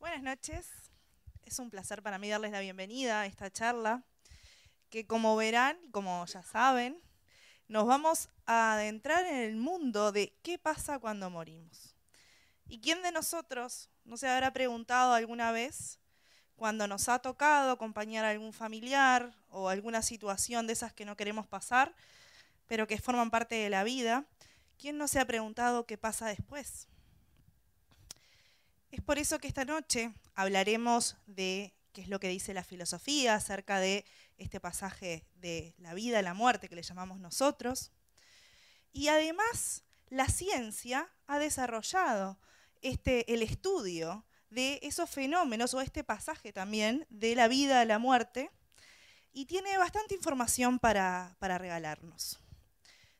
Buenas noches. Es un placer para mí darles la bienvenida a esta charla, que como verán como ya saben, nos vamos a adentrar en el mundo de qué pasa cuando morimos. ¿Y quién de nosotros no se habrá preguntado alguna vez cuando nos ha tocado acompañar a algún familiar o alguna situación de esas que no queremos pasar, pero que forman parte de la vida, ¿quién no se ha preguntado qué pasa después? Es por eso que esta noche hablaremos de qué es lo que dice la filosofía acerca de este pasaje de la vida, la muerte que le llamamos nosotros. Y además, la ciencia ha desarrollado este, el estudio de esos fenómenos o este pasaje también de la vida, la muerte, y tiene bastante información para regalarnos.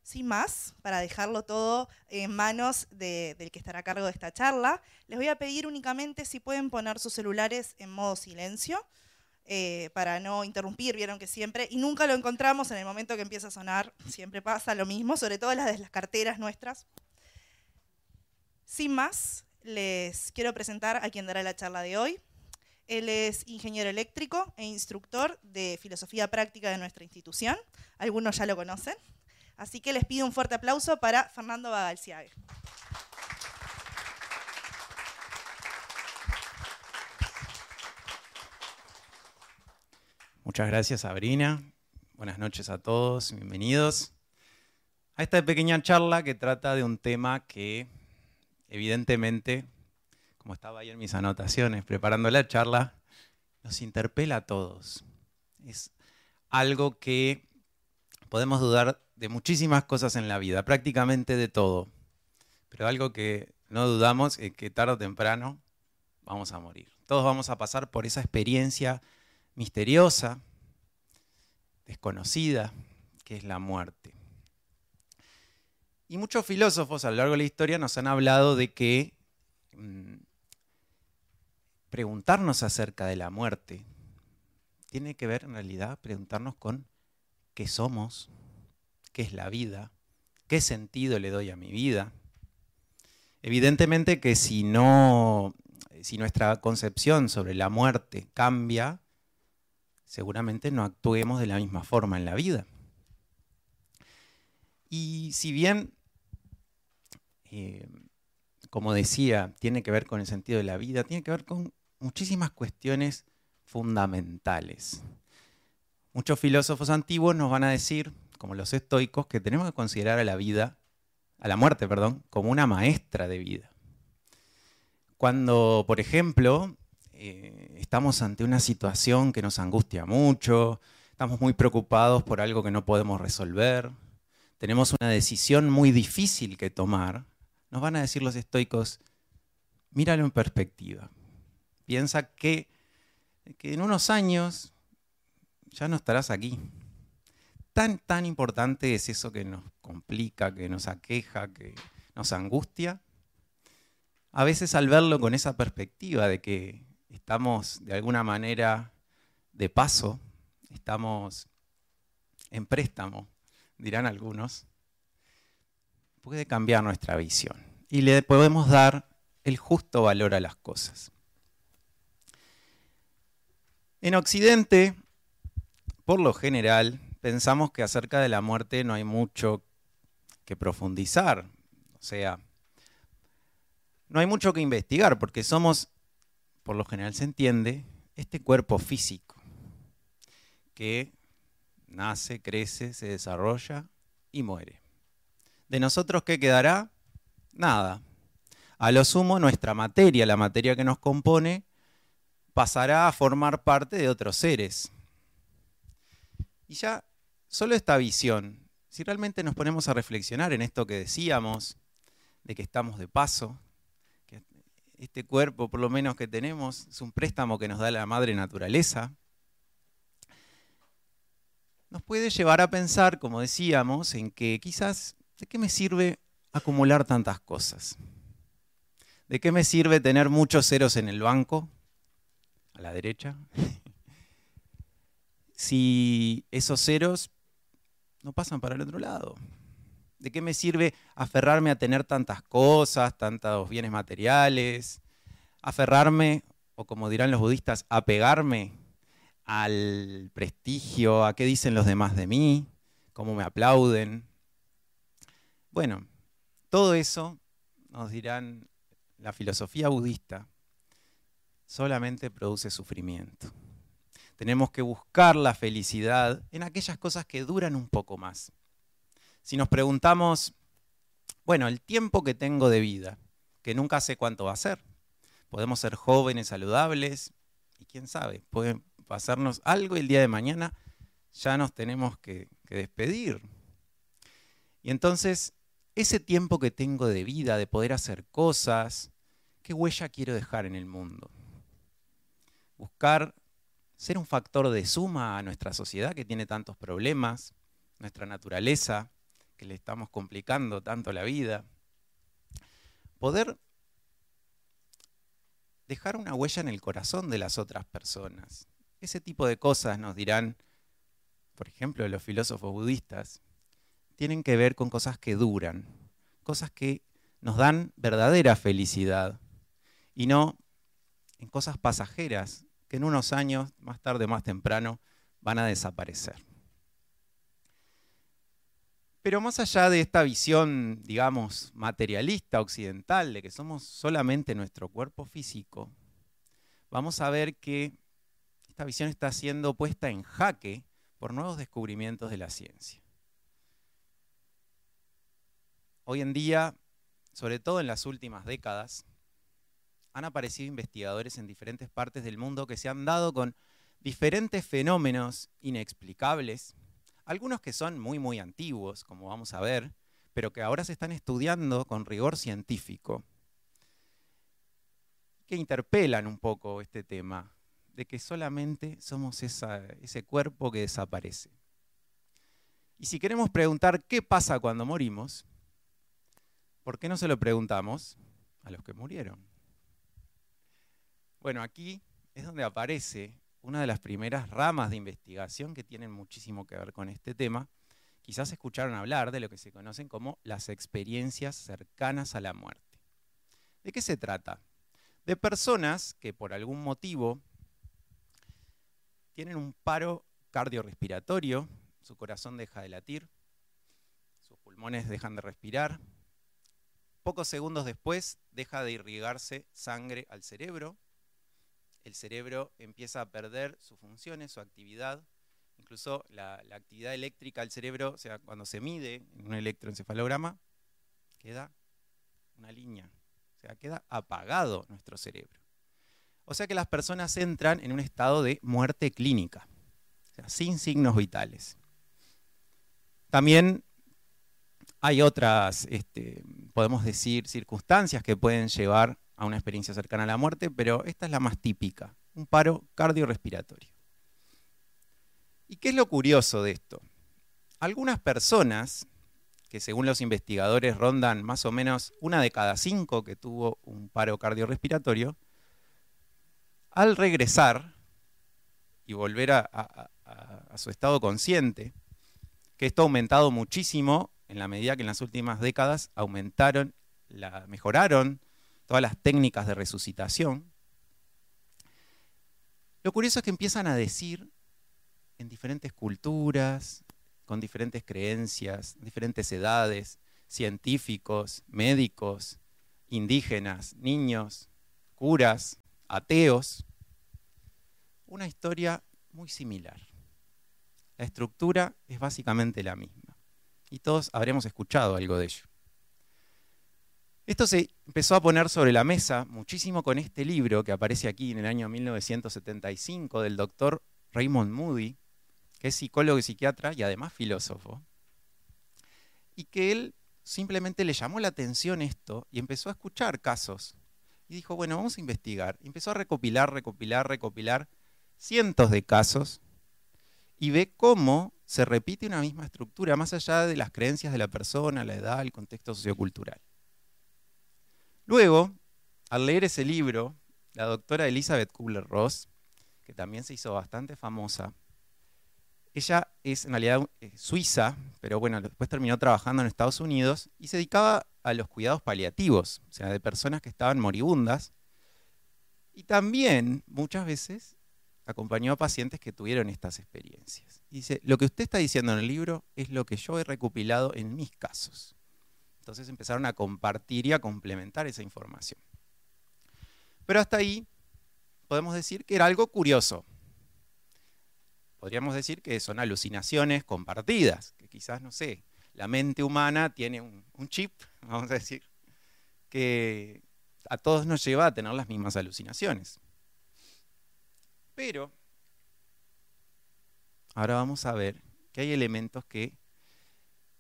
Sin más, para dejarlo todo en manos del que estará a cargo de esta charla, les voy a pedir únicamente si pueden poner sus celulares en modo silencio, eh, para no interrumpir, vieron que siempre, y nunca lo encontramos en el momento que empieza a sonar, siempre pasa lo mismo, sobre todo las de las carteras nuestras. Sin más, les quiero presentar a quien dará la charla de hoy. Él es ingeniero eléctrico e instructor de filosofía práctica de nuestra institución. Algunos ya lo conocen. Así que les pido un fuerte aplauso para Fernando Bagalciague. Muchas gracias, Sabrina. Buenas noches a todos, bienvenidos a esta pequeña charla que trata de un tema que evidentemente, como estaba ahí en mis anotaciones preparando la charla, nos interpela a todos. Es algo que podemos dudar de muchísimas cosas en la vida, prácticamente de todo. Pero algo que no dudamos es que tarde o temprano vamos a morir. Todos vamos a pasar por esa experiencia misteriosa, desconocida, que es la muerte. Y muchos filósofos a lo largo de la historia nos han hablado de que mm, preguntarnos acerca de la muerte tiene que ver en realidad preguntarnos con qué somos, qué es la vida, qué sentido le doy a mi vida. Evidentemente que si no, si nuestra concepción sobre la muerte cambia, seguramente no actuemos de la misma forma en la vida. Y si bien, eh, como decía, tiene que ver con el sentido de la vida, tiene que ver con muchísimas cuestiones fundamentales. Muchos filósofos antiguos nos van a decir como los estoicos, que tenemos que considerar a la vida, a la muerte, perdón, como una maestra de vida. Cuando, por ejemplo, eh, estamos ante una situación que nos angustia mucho, estamos muy preocupados por algo que no podemos resolver, tenemos una decisión muy difícil que tomar, nos van a decir los estoicos, míralo en perspectiva. Piensa que, que en unos años ya no estarás aquí tan, tan importante es eso que nos complica, que nos aqueja, que nos angustia. A veces al verlo con esa perspectiva de que estamos de alguna manera de paso, estamos en préstamo, dirán algunos, puede cambiar nuestra visión y le podemos dar el justo valor a las cosas. En Occidente, por lo general, pensamos que acerca de la muerte no hay mucho que profundizar. O sea, no hay mucho que investigar porque somos, por lo general se entiende, este cuerpo físico que nace, crece, se desarrolla y muere. ¿De nosotros qué quedará? Nada. A lo sumo, nuestra materia, la materia que nos compone, pasará a formar parte de otros seres. Y ya solo esta visión, si realmente nos ponemos a reflexionar en esto que decíamos, de que estamos de paso, que este cuerpo por lo menos que tenemos es un préstamo que nos da la madre naturaleza, nos puede llevar a pensar, como decíamos, en que quizás, ¿de qué me sirve acumular tantas cosas? ¿De qué me sirve tener muchos ceros en el banco? A la derecha. si esos ceros no pasan para el otro lado. ¿De qué me sirve aferrarme a tener tantas cosas, tantos bienes materiales? Aferrarme o como dirán los budistas, apegarme al prestigio, a qué dicen los demás de mí, cómo me aplauden. Bueno, todo eso nos dirán la filosofía budista solamente produce sufrimiento. Tenemos que buscar la felicidad en aquellas cosas que duran un poco más. Si nos preguntamos, bueno, el tiempo que tengo de vida, que nunca sé cuánto va a ser, podemos ser jóvenes, saludables, y quién sabe, puede pasarnos algo y el día de mañana ya nos tenemos que, que despedir. Y entonces, ese tiempo que tengo de vida, de poder hacer cosas, ¿qué huella quiero dejar en el mundo? Buscar ser un factor de suma a nuestra sociedad que tiene tantos problemas, nuestra naturaleza, que le estamos complicando tanto la vida. Poder dejar una huella en el corazón de las otras personas. Ese tipo de cosas nos dirán, por ejemplo, los filósofos budistas, tienen que ver con cosas que duran, cosas que nos dan verdadera felicidad y no en cosas pasajeras que en unos años, más tarde o más temprano, van a desaparecer. Pero más allá de esta visión, digamos, materialista occidental, de que somos solamente nuestro cuerpo físico, vamos a ver que esta visión está siendo puesta en jaque por nuevos descubrimientos de la ciencia. Hoy en día, sobre todo en las últimas décadas, han aparecido investigadores en diferentes partes del mundo que se han dado con diferentes fenómenos inexplicables, algunos que son muy, muy antiguos, como vamos a ver, pero que ahora se están estudiando con rigor científico, que interpelan un poco este tema de que solamente somos ese cuerpo que desaparece. Y si queremos preguntar qué pasa cuando morimos, ¿por qué no se lo preguntamos a los que murieron? Bueno, aquí es donde aparece una de las primeras ramas de investigación que tienen muchísimo que ver con este tema. Quizás escucharon hablar de lo que se conocen como las experiencias cercanas a la muerte. ¿De qué se trata? De personas que por algún motivo tienen un paro cardiorrespiratorio, su corazón deja de latir, sus pulmones dejan de respirar, pocos segundos después deja de irrigarse sangre al cerebro, el cerebro empieza a perder sus funciones, su actividad, incluso la, actividad eléctrica del cerebro, o sea, cuando se mide en un electroencefalograma, queda una línea, o sea, queda apagado nuestro cerebro. O sea que las personas entran en un estado de muerte clínica, sin signos vitales. También hay otras, este, podemos decir, circunstancias que pueden llevar a una experiencia cercana a la muerte, pero esta es la más típica, un paro cardiorrespiratorio. ¿Y qué es lo curioso de esto? Algunas personas, que según los investigadores rondan más o menos una de cada cinco que tuvo un paro cardiorrespiratorio, al regresar y volver a, su estado consciente, que esto ha aumentado muchísimo en la medida que en las últimas décadas aumentaron, la, mejoraron todas las técnicas de resucitación, lo curioso es que empiezan a decir en diferentes culturas, con diferentes creencias, diferentes edades, científicos, médicos, indígenas, niños, curas, ateos, una historia muy similar. La estructura es básicamente la misma y todos habremos escuchado algo de ello. Esto se empezó a poner sobre la mesa muchísimo con este libro que aparece aquí en el año 1975 del doctor Raymond Moody, que es psicólogo y psiquiatra y además filósofo, y que él simplemente le llamó la atención esto y empezó a escuchar casos. Y dijo, bueno, vamos a investigar. Empezó a recopilar, recopilar, recopilar cientos de casos y ve cómo se repite una misma estructura, más allá de las creencias de la persona, la edad, el contexto sociocultural. Luego, al leer ese libro, la doctora Elizabeth Kubler-Ross, que también se hizo bastante famosa, ella es en realidad eh, suiza, pero bueno, después terminó trabajando en Estados Unidos y se dedicaba a los cuidados paliativos, o sea, de personas que estaban moribundas. Y también muchas veces acompañó a pacientes que tuvieron estas experiencias. dice, lo que usted está diciendo en el libro es lo que yo he recopilado en mis casos. Entonces empezaron a compartir y a complementar esa información. Pero hasta ahí podemos decir que era algo curioso. Podríamos decir que son alucinaciones compartidas, que quizás, no sé, la mente humana tiene un, chip, vamos a decir, que a todos nos lleva a tener las mismas alucinaciones. Pero ahora vamos a ver que hay elementos que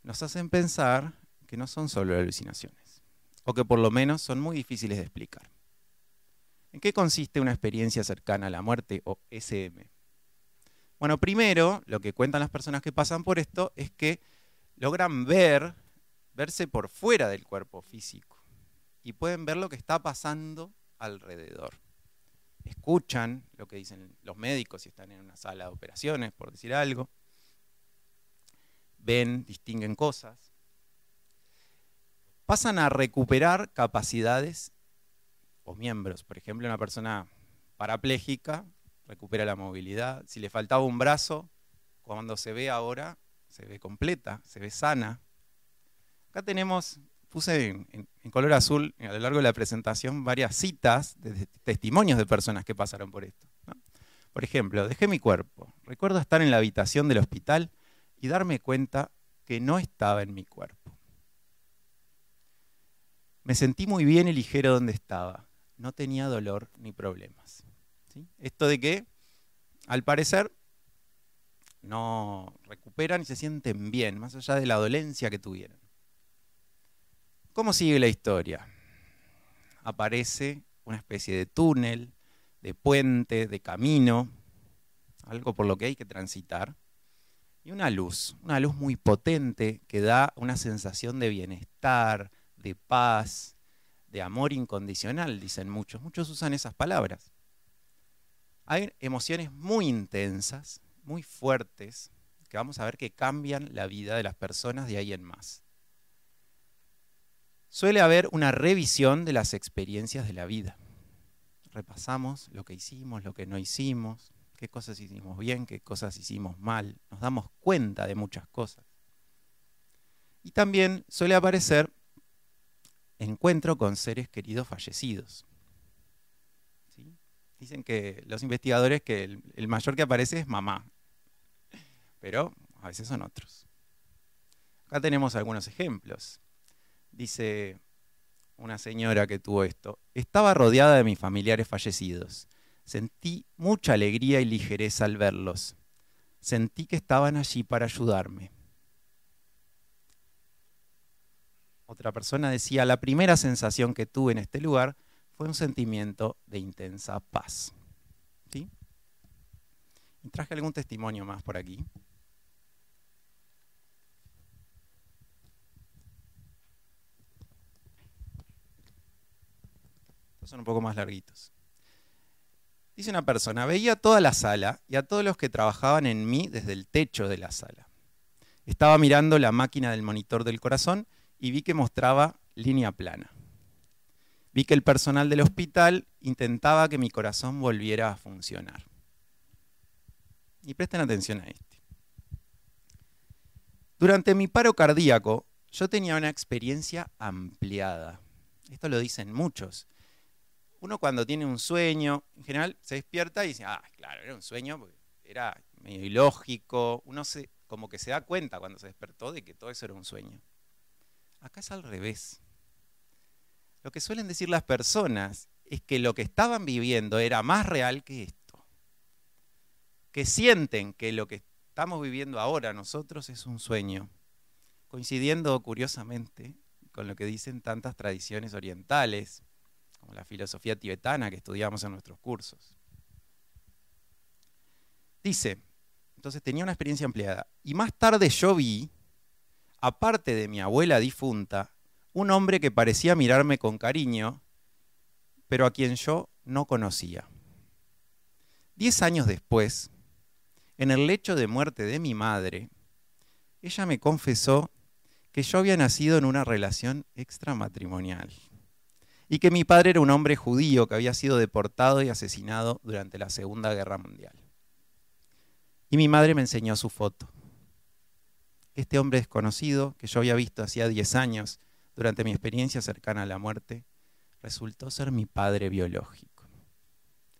nos hacen pensar que no son solo alucinaciones, o que por lo menos son muy difíciles de explicar. ¿En qué consiste una experiencia cercana a la muerte o SM? Bueno, primero, lo que cuentan las personas que pasan por esto es que logran ver, verse por fuera del cuerpo físico y pueden ver lo que está pasando alrededor. Escuchan lo que dicen los médicos si están en una sala de operaciones, por decir algo. Ven, distinguen cosas. Pasan a recuperar capacidades o miembros. Por ejemplo, una persona parapléjica recupera la movilidad. Si le faltaba un brazo, cuando se ve ahora, se ve completa, se ve sana. Acá tenemos, puse en, color azul a lo largo de la presentación varias citas de testimonios de personas que pasaron por esto. Por ejemplo, dejé mi cuerpo. Recuerdo estar en la habitación del hospital y darme cuenta que no estaba en mi cuerpo. Me sentí muy bien y ligero donde estaba. No tenía dolor ni problemas. Esto de que, al parecer, no recuperan y se sienten bien, más allá de la dolencia que tuvieron. ¿Cómo sigue la historia? Aparece una especie de túnel, de puente, de camino, algo por lo que hay que transitar, y una luz, una luz muy potente que da una sensación de bienestar, de paz, de amor incondicional, dicen muchos. Muchos usan esas palabras. Hay emociones muy intensas, muy fuertes, que vamos a ver que cambian la vida de las personas de ahí en más. Suele haber una revisión de las experiencias de la vida. Repasamos lo que hicimos, lo que no hicimos, qué cosas hicimos bien, qué cosas hicimos mal. Nos damos cuenta de muchas cosas. Y también suele aparecer encuentro con seres queridos fallecidos. Dicen que los investigadores que el, mayor que aparece es mamá, pero a veces son otros. Acá tenemos algunos ejemplos. Dice una señora que tuvo esto, estaba rodeada de mis familiares fallecidos. Sentí mucha alegría y ligereza al verlos. Sentí que estaban allí para ayudarme. Otra persona decía, la primera sensación que tuve en este lugar fue un sentimiento de intensa paz. ¿Sí? Y traje algún testimonio más por aquí. Estos son un poco más larguitos. Dice una persona, veía toda la sala y a todos los que trabajaban en mí desde el techo de la sala. Estaba mirando la máquina del monitor del corazón y vi que mostraba línea plana. Vi que el personal del hospital intentaba que mi corazón volviera a funcionar. Y presten atención a este. Durante mi paro cardíaco, yo tenía una experiencia ampliada. Esto lo dicen muchos. Uno cuando tiene un sueño, en general se despierta y dice, ah, claro, era un sueño, era medio ilógico. Uno se, como que se da cuenta cuando se despertó de que todo eso era un sueño. Acá es al revés. Lo que suelen decir las personas es que lo que estaban viviendo era más real que esto. Que sienten que lo que estamos viviendo ahora nosotros es un sueño, coincidiendo curiosamente con lo que dicen tantas tradiciones orientales, como la filosofía tibetana que estudiamos en nuestros cursos. Dice, entonces tenía una experiencia ampliada, y más tarde yo vi, aparte de mi abuela difunta, un hombre que parecía mirarme con cariño, pero a quien yo no conocía. Diez años después, en el lecho de muerte de mi madre, ella me confesó que yo había nacido en una relación extramatrimonial y que mi padre era un hombre judío que había sido deportado y asesinado durante la Segunda Guerra Mundial. Y mi madre me enseñó su foto. Este hombre desconocido, que yo había visto hacía 10 años durante mi experiencia cercana a la muerte, resultó ser mi padre biológico.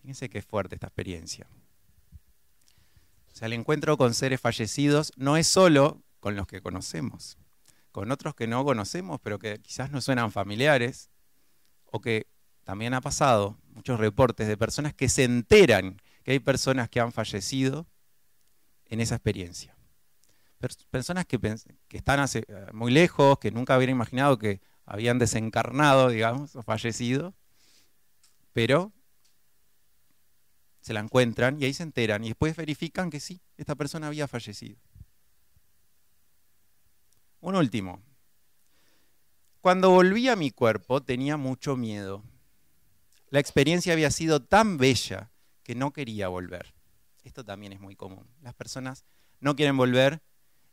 Fíjense qué fuerte esta experiencia. O sea, el encuentro con seres fallecidos no es solo con los que conocemos, con otros que no conocemos, pero que quizás no suenan familiares, o que también ha pasado muchos reportes de personas que se enteran que hay personas que han fallecido en esa experiencia. Personas que, están eh, muy lejos, que nunca hubieran imaginado que habían desencarnado, digamos, o fallecido, pero se la encuentran y ahí se enteran y después verifican que sí, esta persona había fallecido. Un último. Cuando volví a mi cuerpo tenía mucho miedo. La experiencia había sido tan bella que no quería volver. Esto también es muy común. Las personas no quieren volver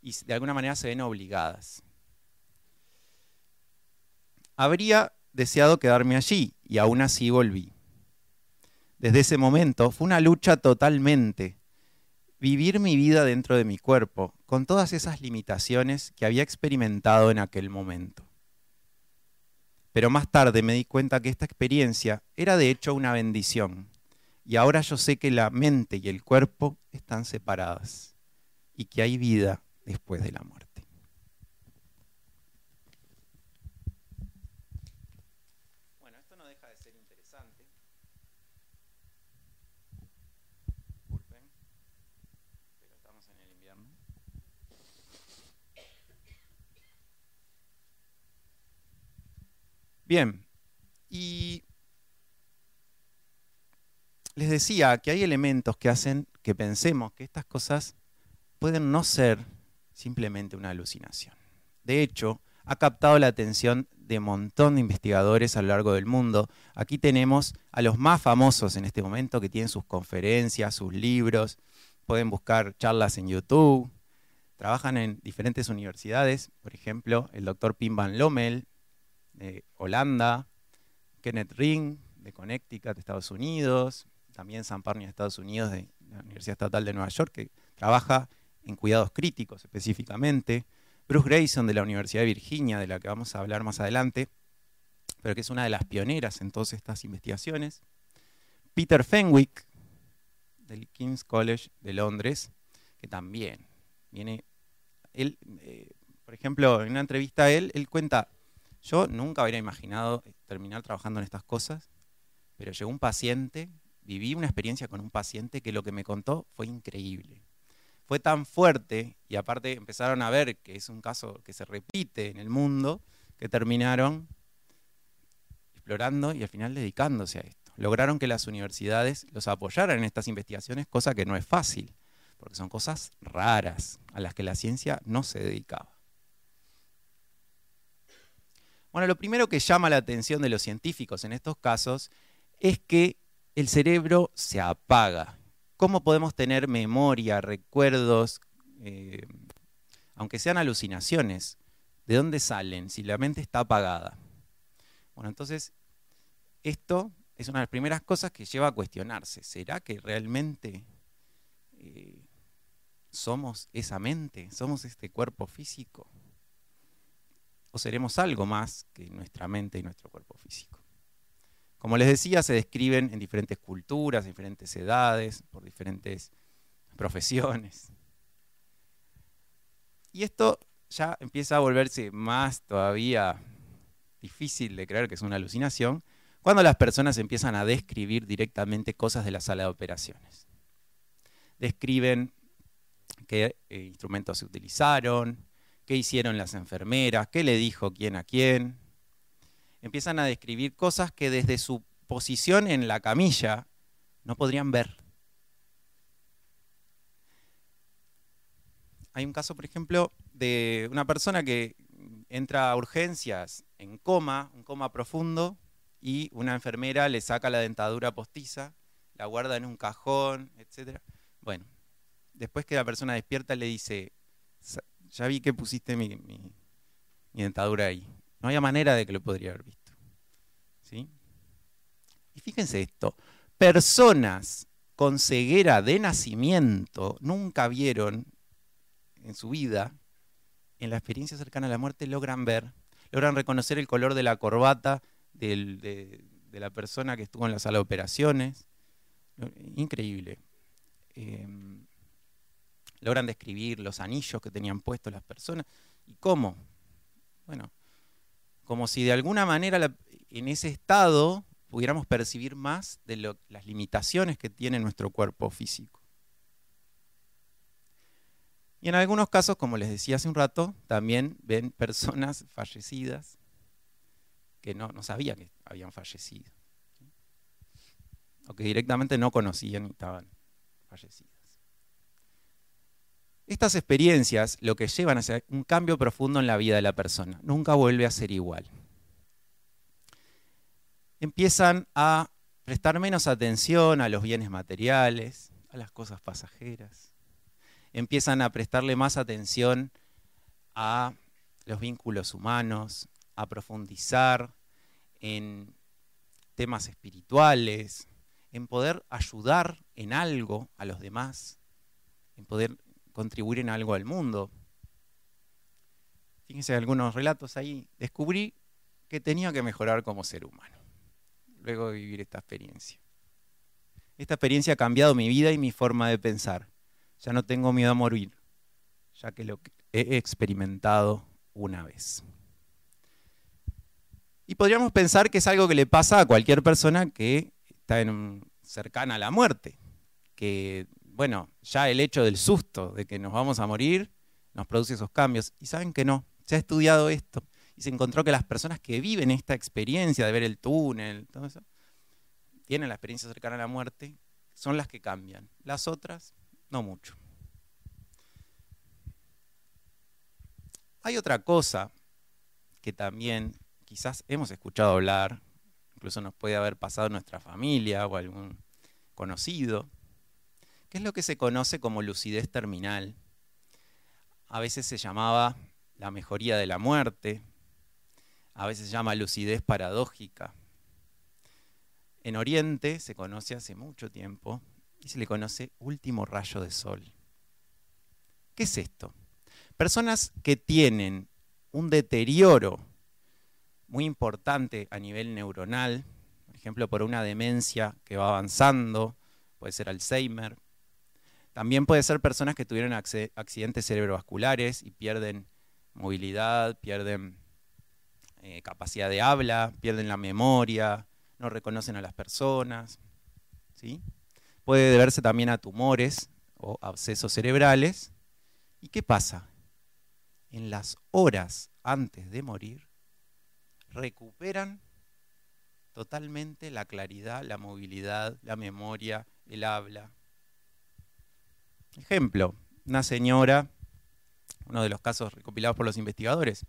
y de alguna manera se ven obligadas. Habría deseado quedarme allí y aún así volví. Desde ese momento fue una lucha totalmente. Vivir mi vida dentro de mi cuerpo, con todas esas limitaciones que había experimentado en aquel momento. Pero más tarde me di cuenta que esta experiencia era de hecho una bendición. Y ahora yo sé que la mente y el cuerpo están separadas y que hay vida después de la muerte. Bueno, esto no deja de ser interesante. Disculpen, pero estamos en el invierno. Bien, y les decía que hay elementos que hacen que pensemos que estas cosas pueden no ser simplemente una alucinación. De hecho, ha captado la atención de montón de investigadores a lo largo del mundo. Aquí tenemos a los más famosos en este momento que tienen sus conferencias, sus libros, pueden buscar charlas en YouTube, trabajan en diferentes universidades, por ejemplo, el doctor Pim Van Lommel de Holanda, Kenneth Ring de Connecticut, de Estados Unidos, también San Parnia de Estados Unidos, de la Universidad Estatal de Nueva York, que trabaja en cuidados críticos específicamente. Bruce Grayson de la Universidad de Virginia, de la que vamos a hablar más adelante, pero que es una de las pioneras en todas estas investigaciones. Peter Fenwick, del King's College de Londres, que también viene, él, eh, por ejemplo, en una entrevista a él, él cuenta yo nunca hubiera imaginado terminar trabajando en estas cosas, pero llegó un paciente, viví una experiencia con un paciente que lo que me contó fue increíble. Fue tan fuerte y aparte empezaron a ver que es un caso que se repite en el mundo, que terminaron explorando y al final dedicándose a esto. Lograron que las universidades los apoyaran en estas investigaciones, cosa que no es fácil, porque son cosas raras a las que la ciencia no se dedicaba. Bueno, lo primero que llama la atención de los científicos en estos casos es que el cerebro se apaga. ¿Cómo podemos tener memoria, recuerdos, eh, aunque sean alucinaciones? ¿De dónde salen si la mente está apagada? Bueno, entonces, esto es una de las primeras cosas que lleva a cuestionarse. ¿Será que realmente eh, somos esa mente? ¿Somos este cuerpo físico? o seremos algo más que nuestra mente y nuestro cuerpo físico. Como les decía, se describen en diferentes culturas, en diferentes edades, por diferentes profesiones. Y esto ya empieza a volverse más todavía difícil de creer que es una alucinación, cuando las personas empiezan a describir directamente cosas de la sala de operaciones. Describen qué eh, instrumentos se utilizaron, qué hicieron las enfermeras, qué le dijo quién a quién. Empiezan a describir cosas que desde su posición en la camilla no podrían ver. Hay un caso, por ejemplo, de una persona que entra a urgencias en coma, un coma profundo, y una enfermera le saca la dentadura postiza, la guarda en un cajón, etc. Bueno, después que la persona despierta le dice, ya vi que pusiste mi, dentadura ahí. No había manera de que lo podría haber visto. Y fíjense esto, personas con ceguera de nacimiento nunca vieron en su vida, en la experiencia cercana a la muerte, logran ver, logran reconocer el color de la corbata de, la persona que estuvo en la sala de operaciones. Increíble. Em, logran describir los anillos que tenían puestos las personas. ¿Y cómo? Bueno, como si de alguna manera en ese estado pudiéramos percibir más de las limitaciones que tiene nuestro cuerpo físico. Y en algunos casos, como les decía hace un rato, también ven personas fallecidas que no, sabían que habían fallecido. O que directamente no conocían y estaban fallecidas. Estas experiencias lo que llevan a un cambio profundo en la vida de la persona. Nunca vuelve a ser igual. Empiezan a prestar menos atención a los bienes materiales, a las cosas pasajeras. Empiezan a prestarle más atención a los vínculos humanos, a profundizar en temas espirituales, en poder ayudar en algo a los demás, en poder contribuir en algo al mundo. Fíjense algunos relatos ahí. Descubrí que tenía que mejorar como ser humano, luego de vivir esta experiencia. Esta experiencia ha cambiado mi vida y mi forma de pensar. Ya no tengo miedo a morir, ya que lo he experimentado una vez. Y podríamos pensar que es algo que le pasa a cualquier persona que está en cercana a la muerte, que bueno, ya el hecho del susto de que nos vamos a morir nos produce esos cambios. Y saben que no, se ha estudiado esto y se encontró que las personas que viven esta experiencia de ver el túnel, todo eso, tienen la experiencia cercana a la muerte, son las que cambian. Las otras, no mucho. Hay otra cosa que también quizás hemos escuchado hablar, incluso nos puede haber pasado nuestra familia o algún conocido, ¿Qué es lo que se conoce como lucidez terminal. A veces se llamaba la mejoría de la muerte, a veces se llama lucidez paradójica. En Oriente se conoce hace mucho tiempo y se le conoce último rayo de sol. ¿Qué es esto? Personas que tienen un deterioro muy importante a nivel neuronal, por ejemplo, por una demencia que va avanzando, puede ser Alzheimer, también puede ser personas que tuvieron accidentes cerebrovasculares y pierden movilidad, pierden eh, capacidad de habla, pierden la memoria, no reconocen a las personas. ¿sí? Puede deberse también a tumores o abscesos cerebrales. ¿Y qué pasa? En las horas antes de morir, recuperan totalmente la claridad, la movilidad, la memoria, el habla. Ejemplo, una señora, uno de los casos recopilados por los investigadores.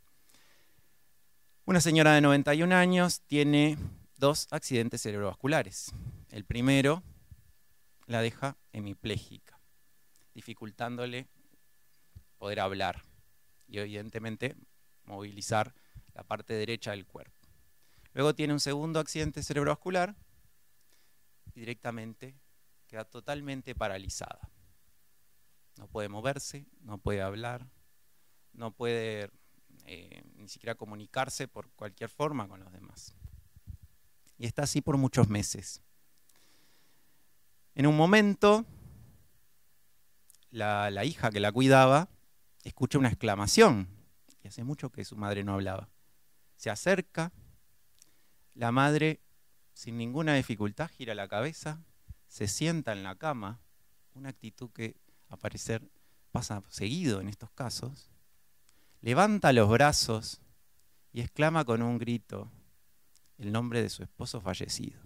Una señora de 91 años tiene dos accidentes cerebrovasculares. El primero la deja hemipléjica, dificultándole poder hablar y evidentemente movilizar la parte derecha del cuerpo. Luego tiene un segundo accidente cerebrovascular y directamente queda totalmente paralizada. No puede moverse, no puede hablar, no puede eh, ni siquiera comunicarse por cualquier forma con los demás. Y está así por muchos meses. En un momento, la, hija que la cuidaba escucha una exclamación, y hace mucho que su madre no hablaba. Se acerca, la madre, sin ninguna dificultad, gira la cabeza, se sienta en la cama, una actitud que aparecer, pasa seguido en estos casos, levanta los brazos y exclama con un grito el nombre de su esposo fallecido.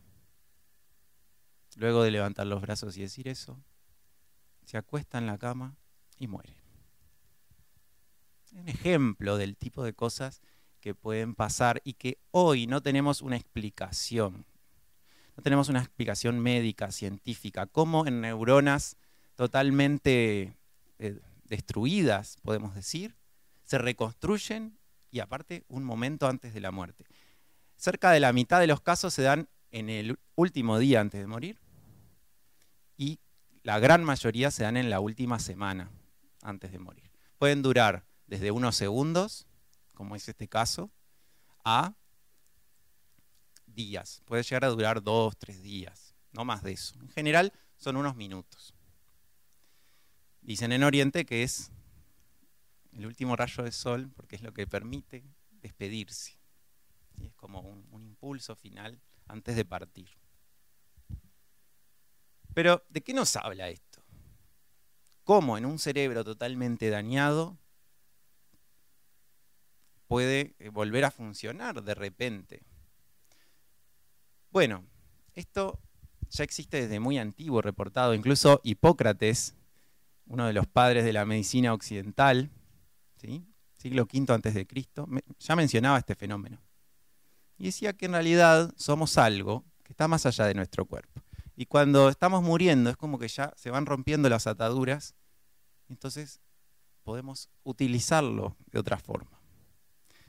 Luego de levantar los brazos y decir eso, se acuesta en la cama y muere. Un ejemplo del tipo de cosas que pueden pasar y que hoy no tenemos una explicación. No tenemos una explicación médica, científica, como en neuronas totalmente eh, destruidas, podemos decir, se reconstruyen y aparte un momento antes de la muerte. cerca de la mitad de los casos se dan en el último día antes de morir y la gran mayoría se dan en la última semana antes de morir. Pueden durar desde unos segundos, como es este caso, a días. Puede llegar a durar dos, tres días, no más de eso. En general son unos minutos. Dicen en Oriente que es el último rayo de sol porque es lo que permite despedirse. Es como un, un impulso final antes de partir. Pero, ¿de qué nos habla esto? ¿Cómo en un cerebro totalmente dañado puede eh, volver a funcionar de repente? Bueno, esto ya existe desde muy antiguo, reportado. Incluso Hipócrates, uno de los padres de la medicina occidental, siglo V antes de Cristo, ya mencionaba este fenómeno. Y decía que en realidad somos algo que está más allá de nuestro cuerpo. Y cuando estamos muriendo es como que ya se van rompiendo las ataduras, entonces podemos utilizarlo de otra forma.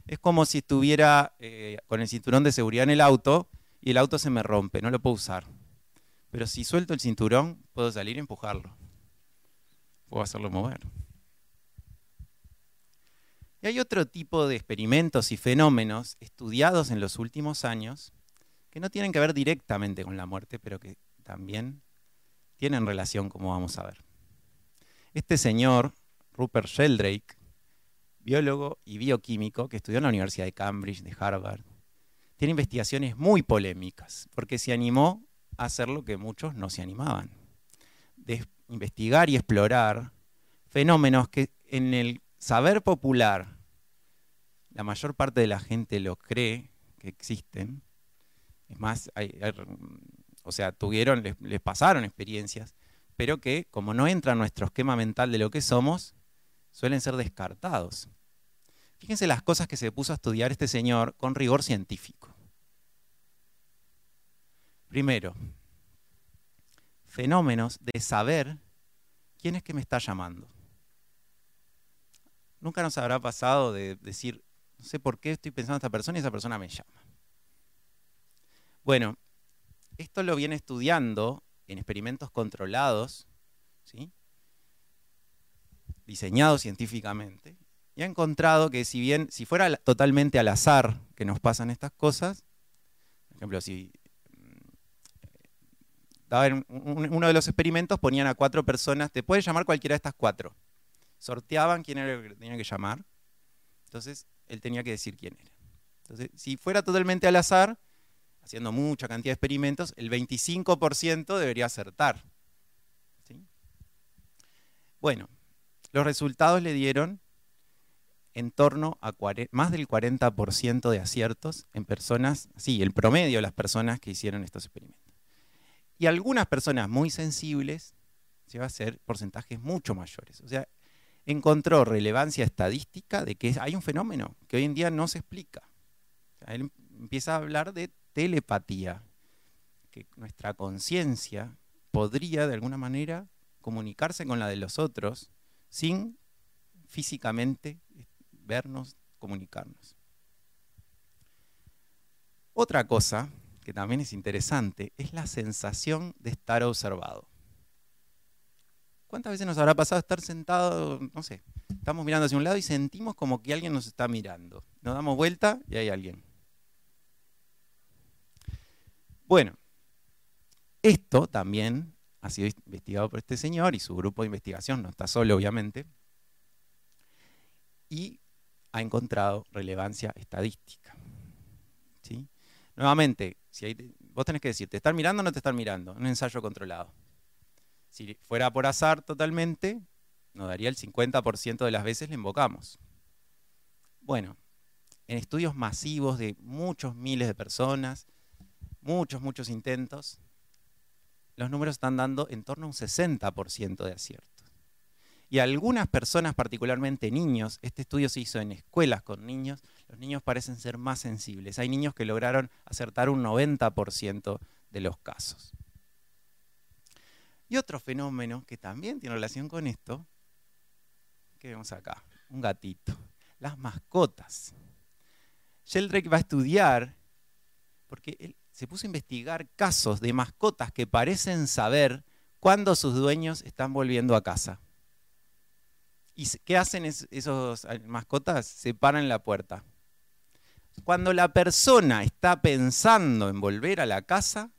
Es como si estuviera eh, con el cinturón de seguridad en el auto y el auto se me rompe, no lo puedo usar. Pero si suelto el cinturón, puedo salir y empujarlo. Puedo hacerlo mover. Y hay otro tipo de experimentos y fenómenos estudiados en los últimos años que no tienen que ver directamente con la muerte, pero que también tienen relación, como vamos a ver. Este señor, Rupert Sheldrake, biólogo y bioquímico que estudió en la Universidad de Cambridge, de Harvard, tiene investigaciones muy polémicas, porque se animó a hacer lo que muchos no se animaban, investigar y explorar fenómenos que en el saber popular la mayor parte de la gente lo cree que existen. Es más, o sea, tuvieron, les, pasaron experiencias, pero que como no entra en nuestro esquema mental de lo que somos, suelen ser descartados. Fíjense las cosas que se puso a estudiar este señor con rigor científico. Primero, fenómenos de saber quién es que me está llamando. Nunca nos habrá pasado de decir, no sé por qué estoy pensando en esta persona y esa persona me llama. Bueno, esto lo viene estudiando en experimentos controlados, ¿sí? diseñados científicamente, y ha encontrado que si bien, si fuera totalmente al azar que nos pasan estas cosas, por ejemplo, si mm, uno de los experimentos ponían a cuatro personas, te puede llamar cualquiera de estas cuatro. Sorteaban quién era el que tenía que llamar. Entonces, él tenía que decir quién era. Entonces, si fuera totalmente al azar, haciendo mucha cantidad de experimentos, el 25% debería acertar. Bueno, los resultados le dieron en torno a más del 40% de aciertos en personas, sí, el promedio de las personas que hicieron estos experimentos. Y algunas personas muy sensibles va a ser porcentajes mucho mayores. O sea, encontró relevancia estadística de que hay un fenómeno que hoy en día no se explica. él empieza a hablar de telepatía, que nuestra conciencia podría de alguna manera comunicarse con la de los otros sin físicamente vernos, comunicarnos. Otra cosa que también es interesante es la sensación de estar observado. ¿Cuántas veces nos habrá pasado estar sentado, no sé, estamos mirando hacia un lado y sentimos como que alguien nos está mirando? Nos damos vuelta y hay alguien. Bueno, esto también ha sido investigado por este señor y su grupo de investigación, no está solo obviamente, y ha encontrado relevancia estadística. ¿sí? Nuevamente, si vos tenés que decir, ¿te están mirando o no te están mirando? Un ensayo controlado. Si fuera por azar totalmente, nos daría el 50% de las veces le invocamos. Bueno, en estudios masivos de muchos miles de personas, muchos, muchos intentos, los números están dando en torno a un 60% de aciertos. Y algunas personas, particularmente niños, este estudio se hizo en escuelas con niños, los niños parecen ser más sensibles. Hay niños que lograron acertar un 90% de los casos. Y otro fenómeno que también tiene relación con esto, que vemos acá, un gatito, las mascotas. Sheldrake va a estudiar porque él se puso a investigar casos de mascotas que parecen saber cuándo sus dueños están volviendo a casa. ¿Y qué hacen esos mascotas? Se paran en la puerta. Cuando la persona está pensando en volver a la casa,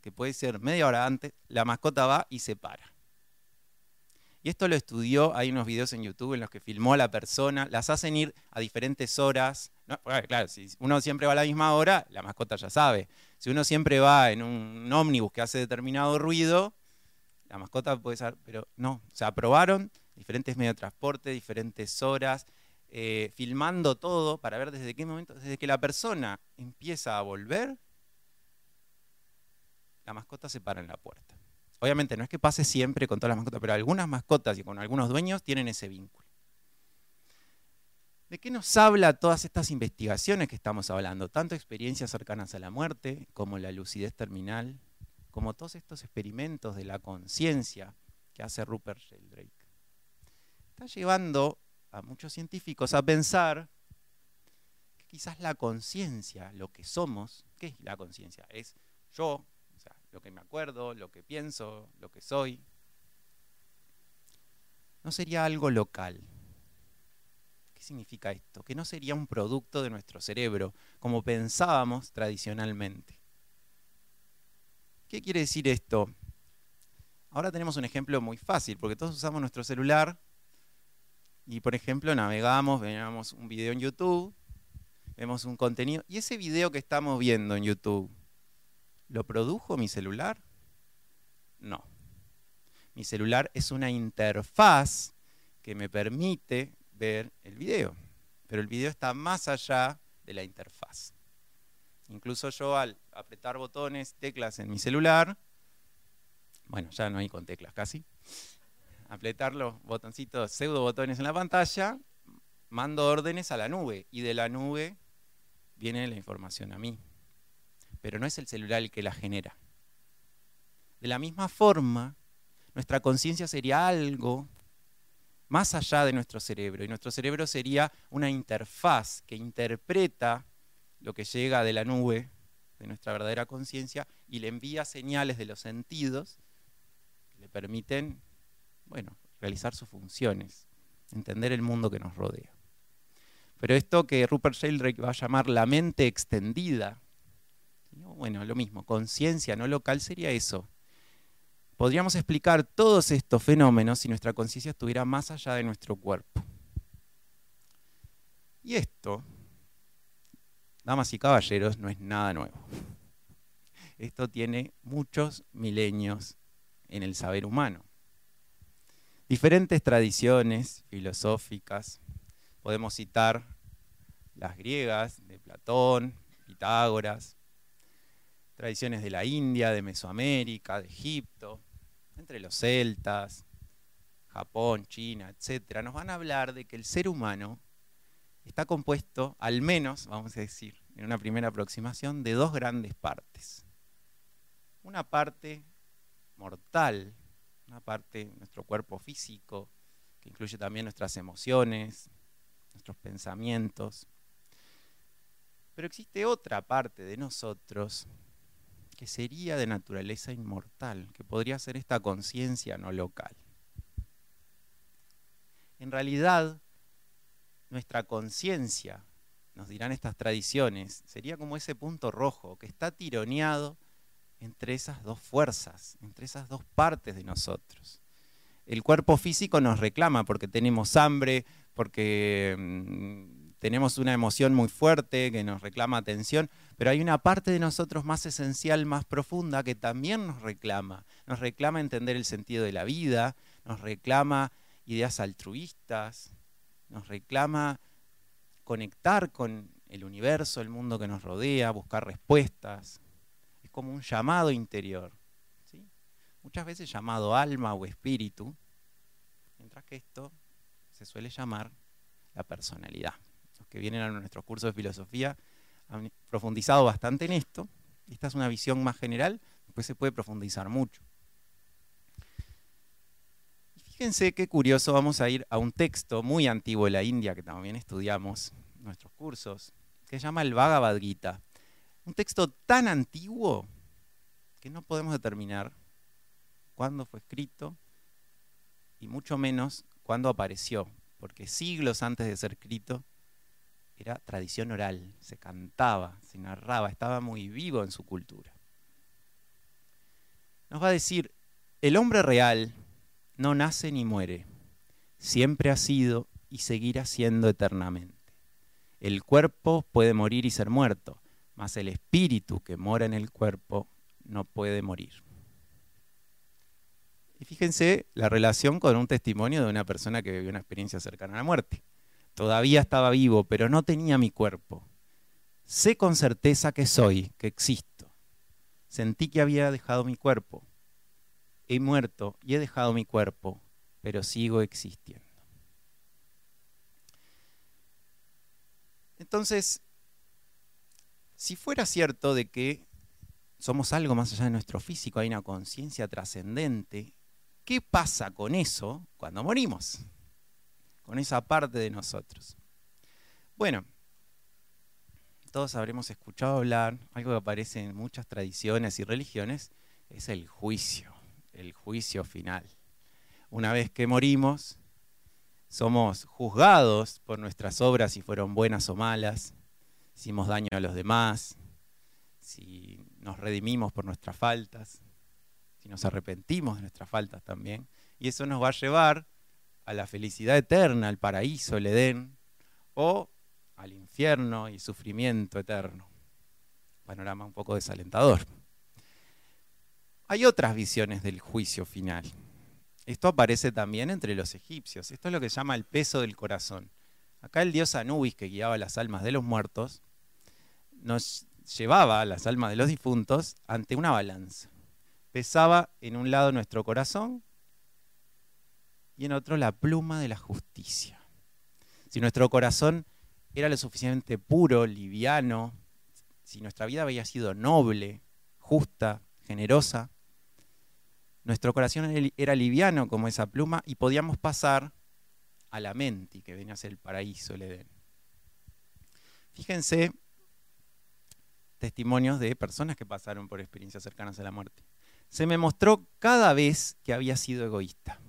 que puede ser media hora antes, la mascota va y se para. Y esto lo estudió, hay unos videos en YouTube en los que filmó a la persona, las hacen ir a diferentes horas. claro, si uno siempre va a la misma hora, la mascota ya sabe. Si uno siempre va en un ómnibus que hace determinado ruido, la mascota puede saber, pero no, se aprobaron diferentes medios de transporte, diferentes horas, eh, filmando todo para ver desde qué momento, desde que la persona empieza a volver, la mascota se para en la puerta. Obviamente no es que pase siempre con todas las mascotas, pero algunas mascotas y con algunos dueños tienen ese vínculo. ¿De qué nos habla todas estas investigaciones que estamos hablando? Tanto experiencias cercanas a la muerte, como la lucidez terminal, como todos estos experimentos de la conciencia que hace Rupert Sheldrake. Está llevando a muchos científicos a pensar que quizás la conciencia, lo que somos, ¿qué es la conciencia? Es yo, lo que me acuerdo, lo que pienso, lo que soy. No sería algo local. ¿Qué significa esto? Que no sería un producto de nuestro cerebro, como pensábamos tradicionalmente. ¿Qué quiere decir esto? Ahora tenemos un ejemplo muy fácil, porque todos usamos nuestro celular y, por ejemplo, navegamos, veamos un video en YouTube, vemos un contenido, y ese video que estamos viendo en YouTube, ¿Lo produjo mi celular? No. Mi celular es una interfaz que me permite ver el video, pero el video está más allá de la interfaz. Incluso yo al apretar botones, teclas en mi celular, bueno, ya no hay con teclas casi, apretar los botoncitos, pseudo botones en la pantalla, mando órdenes a la nube y de la nube viene la información a mí pero no es el celular el que la genera. De la misma forma, nuestra conciencia sería algo más allá de nuestro cerebro, y nuestro cerebro sería una interfaz que interpreta lo que llega de la nube de nuestra verdadera conciencia y le envía señales de los sentidos que le permiten, bueno, realizar sus funciones, entender el mundo que nos rodea. Pero esto que Rupert Sheldrake va a llamar la mente extendida, bueno, lo mismo, conciencia no local sería eso. Podríamos explicar todos estos fenómenos si nuestra conciencia estuviera más allá de nuestro cuerpo. Y esto, damas y caballeros, no es nada nuevo. Esto tiene muchos milenios en el saber humano. Diferentes tradiciones filosóficas, podemos citar las griegas de Platón, Pitágoras, tradiciones de la India, de Mesoamérica, de Egipto, entre los celtas, Japón, China, etc., nos van a hablar de que el ser humano está compuesto, al menos, vamos a decir, en una primera aproximación, de dos grandes partes. Una parte mortal, una parte de nuestro cuerpo físico, que incluye también nuestras emociones, nuestros pensamientos. Pero existe otra parte de nosotros que sería de naturaleza inmortal, que podría ser esta conciencia no local. En realidad, nuestra conciencia, nos dirán estas tradiciones, sería como ese punto rojo que está tironeado entre esas dos fuerzas, entre esas dos partes de nosotros. El cuerpo físico nos reclama porque tenemos hambre, porque mm, tenemos una emoción muy fuerte que nos reclama atención, pero hay una parte de nosotros más esencial, más profunda, que también nos reclama. Nos reclama entender el sentido de la vida, nos reclama ideas altruistas, nos reclama conectar con el universo, el mundo que nos rodea, buscar respuestas. Es como un llamado interior, muchas veces llamado alma o espíritu, mientras que esto se suele llamar la personalidad que vienen a nuestros cursos de filosofía han profundizado bastante en esto. Esta es una visión más general, después se puede profundizar mucho. fíjense qué curioso, vamos a ir a un texto muy antiguo de la India que también estudiamos en nuestros cursos, que se llama el Bhagavad Gita. Un texto tan antiguo que no podemos determinar cuándo fue escrito y mucho menos cuándo apareció, porque siglos antes de ser escrito era tradición oral, se cantaba, se narraba, estaba muy vivo en su cultura. Nos va a decir, el hombre real no nace ni muere, siempre ha sido y seguirá siendo eternamente. El cuerpo puede morir y ser muerto, mas el espíritu que mora en el cuerpo no puede morir. Y fíjense la relación con un testimonio de una persona que vivió una experiencia cercana a la muerte. Todavía estaba vivo, pero no tenía mi cuerpo. Sé con certeza que soy, que existo. Sentí que había dejado mi cuerpo. He muerto y he dejado mi cuerpo, pero sigo existiendo. Entonces, si fuera cierto de que somos algo más allá de nuestro físico, hay una conciencia trascendente, ¿qué pasa con eso cuando morimos? Con esa parte de nosotros. Bueno, todos habremos escuchado hablar, algo que aparece en muchas tradiciones y religiones, es el juicio, el juicio final. Una vez que morimos, somos juzgados por nuestras obras si fueron buenas o malas, hicimos daño a los demás, si nos redimimos por nuestras faltas, si nos arrepentimos de nuestras faltas también. Y eso nos va a llevar a la felicidad eterna, al paraíso, el Edén, o al infierno y sufrimiento eterno. Panorama un poco desalentador. Hay otras visiones del juicio final. Esto aparece también entre los egipcios. Esto es lo que se llama el peso del corazón. Acá el dios Anubis, que guiaba las almas de los muertos, nos llevaba las almas de los difuntos ante una balanza. Pesaba en un lado nuestro corazón y en otro la pluma de la justicia. Si nuestro corazón era lo suficientemente puro, liviano, si nuestra vida había sido noble, justa, generosa, nuestro corazón era liviano como esa pluma y podíamos pasar a la mente, que venía a ser el paraíso, el Edén. Fíjense testimonios de personas que pasaron por experiencias cercanas a la muerte. Se me mostró cada vez que había sido egoísta,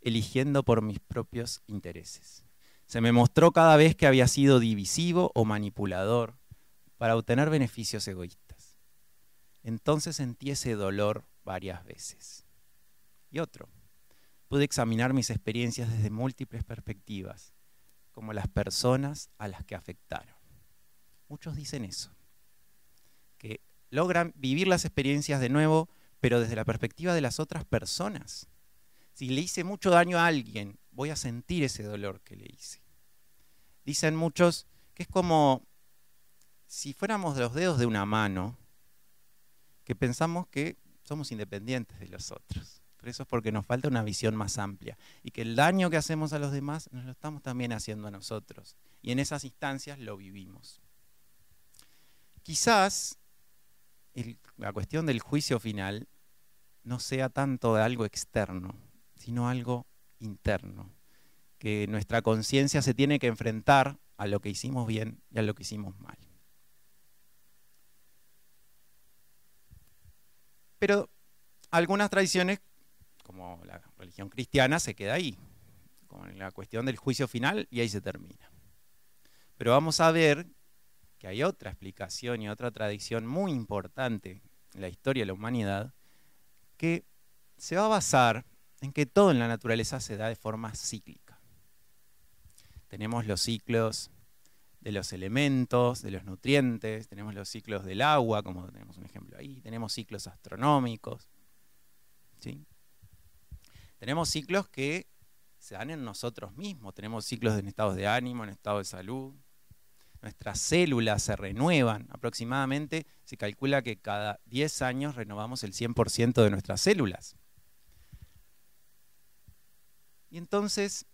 eligiendo por mis propios intereses. Se me mostró cada vez que había sido divisivo o manipulador para obtener beneficios egoístas. Entonces sentí ese dolor varias veces. Y otro, pude examinar mis experiencias desde múltiples perspectivas, como las personas a las que afectaron. Muchos dicen eso, que logran vivir las experiencias de nuevo, pero desde la perspectiva de las otras personas. Si le hice mucho daño a alguien, voy a sentir ese dolor que le hice. Dicen muchos que es como si fuéramos los dedos de una mano, que pensamos que somos independientes de los otros. Por eso es porque nos falta una visión más amplia. Y que el daño que hacemos a los demás nos lo estamos también haciendo a nosotros. Y en esas instancias lo vivimos. Quizás la cuestión del juicio final no sea tanto de algo externo, sino algo interno. Que nuestra conciencia se tiene que enfrentar a lo que hicimos bien y a lo que hicimos mal. Pero algunas tradiciones, como la religión cristiana, se queda ahí, con la cuestión del juicio final y ahí se termina. Pero vamos a ver que hay otra explicación y otra tradición muy importante en la historia de la humanidad que se va a basar en que todo en la naturaleza se da de forma cíclica. Tenemos los ciclos de los elementos, de los nutrientes, tenemos los ciclos del agua, como tenemos un ejemplo ahí, tenemos ciclos astronómicos. ¿sí? Tenemos ciclos que se dan en nosotros mismos, tenemos ciclos en estados de ánimo, en estado de salud. Nuestras células se renuevan, aproximadamente se calcula que cada 10 años renovamos el 100% de nuestras células. Y entonces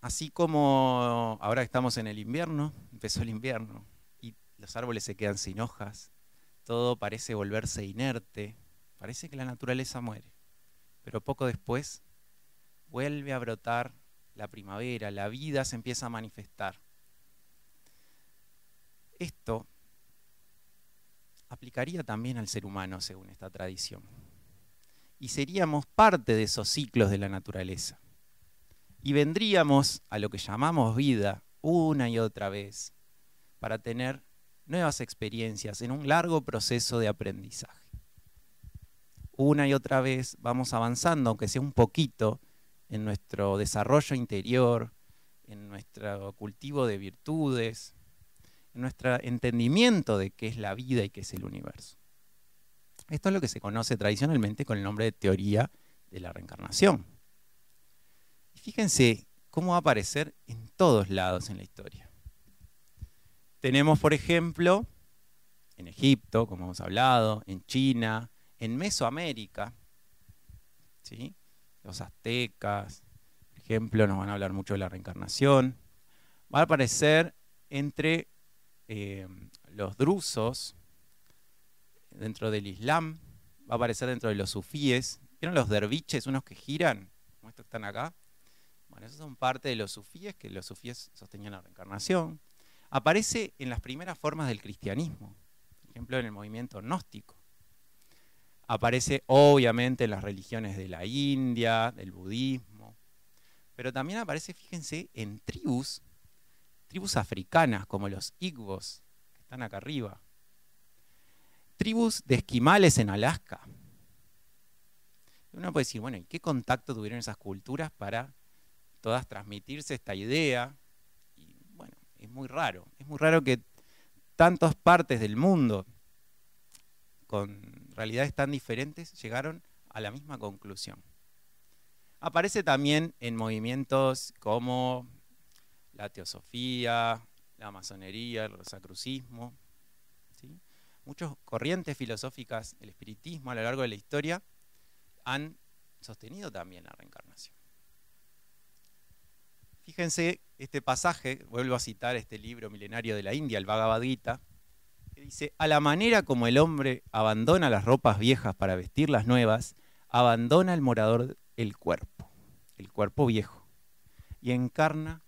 Así como ahora estamos en el invierno, empezó el invierno y los árboles se quedan sin hojas, todo parece volverse inerte, parece que la naturaleza muere, pero poco después vuelve a brotar la primavera, la vida se empieza a manifestar. Esto aplicaría también al ser humano según esta tradición. Y seríamos parte de esos ciclos de la naturaleza. Y vendríamos a lo que llamamos vida una y otra vez para tener nuevas experiencias en un largo proceso de aprendizaje. Una y otra vez vamos avanzando, aunque sea un poquito, en nuestro desarrollo interior, en nuestro cultivo de virtudes, en nuestro entendimiento de qué es la vida y qué es el universo. Esto es lo que se conoce tradicionalmente con el nombre de teoría de la reencarnación. Fíjense cómo va a aparecer en todos lados en la historia. Tenemos, por ejemplo, en Egipto, como hemos hablado, en China, en Mesoamérica, los aztecas, por ejemplo, nos van a hablar mucho de la reencarnación. Va a aparecer entre eh, los drusos, dentro del Islam, va a aparecer dentro de los sufíes. ¿Vieron los derviches, unos que giran? Como estos están acá. Esos son parte de los sufíes, que los sufíes sostenían la reencarnación. Aparece en las primeras formas del cristianismo, por ejemplo, en el movimiento gnóstico. Aparece obviamente en las religiones de la India, del budismo, pero también aparece, fíjense, en tribus tribus africanas como los Igbos, que están acá arriba, tribus de esquimales en Alaska. Uno puede decir, bueno, ¿y qué contacto tuvieron esas culturas para todas transmitirse esta idea? Y bueno, es muy raro, es muy raro que tantas partes del mundo con realidades tan diferentes llegaron a la misma conclusión. Aparece también en movimientos como la teosofía, la masonería, el rosacrucismo. Muchas corrientes filosóficas del espiritismo a lo largo de la historia han sostenido también la reencarnación. Fíjense este pasaje, vuelvo a citar este libro milenario de la India, el Bhagavad Gita, que dice, a la manera como el hombre abandona las ropas viejas para vestir las nuevas, abandona el morador el cuerpo, el cuerpo viejo, y encarna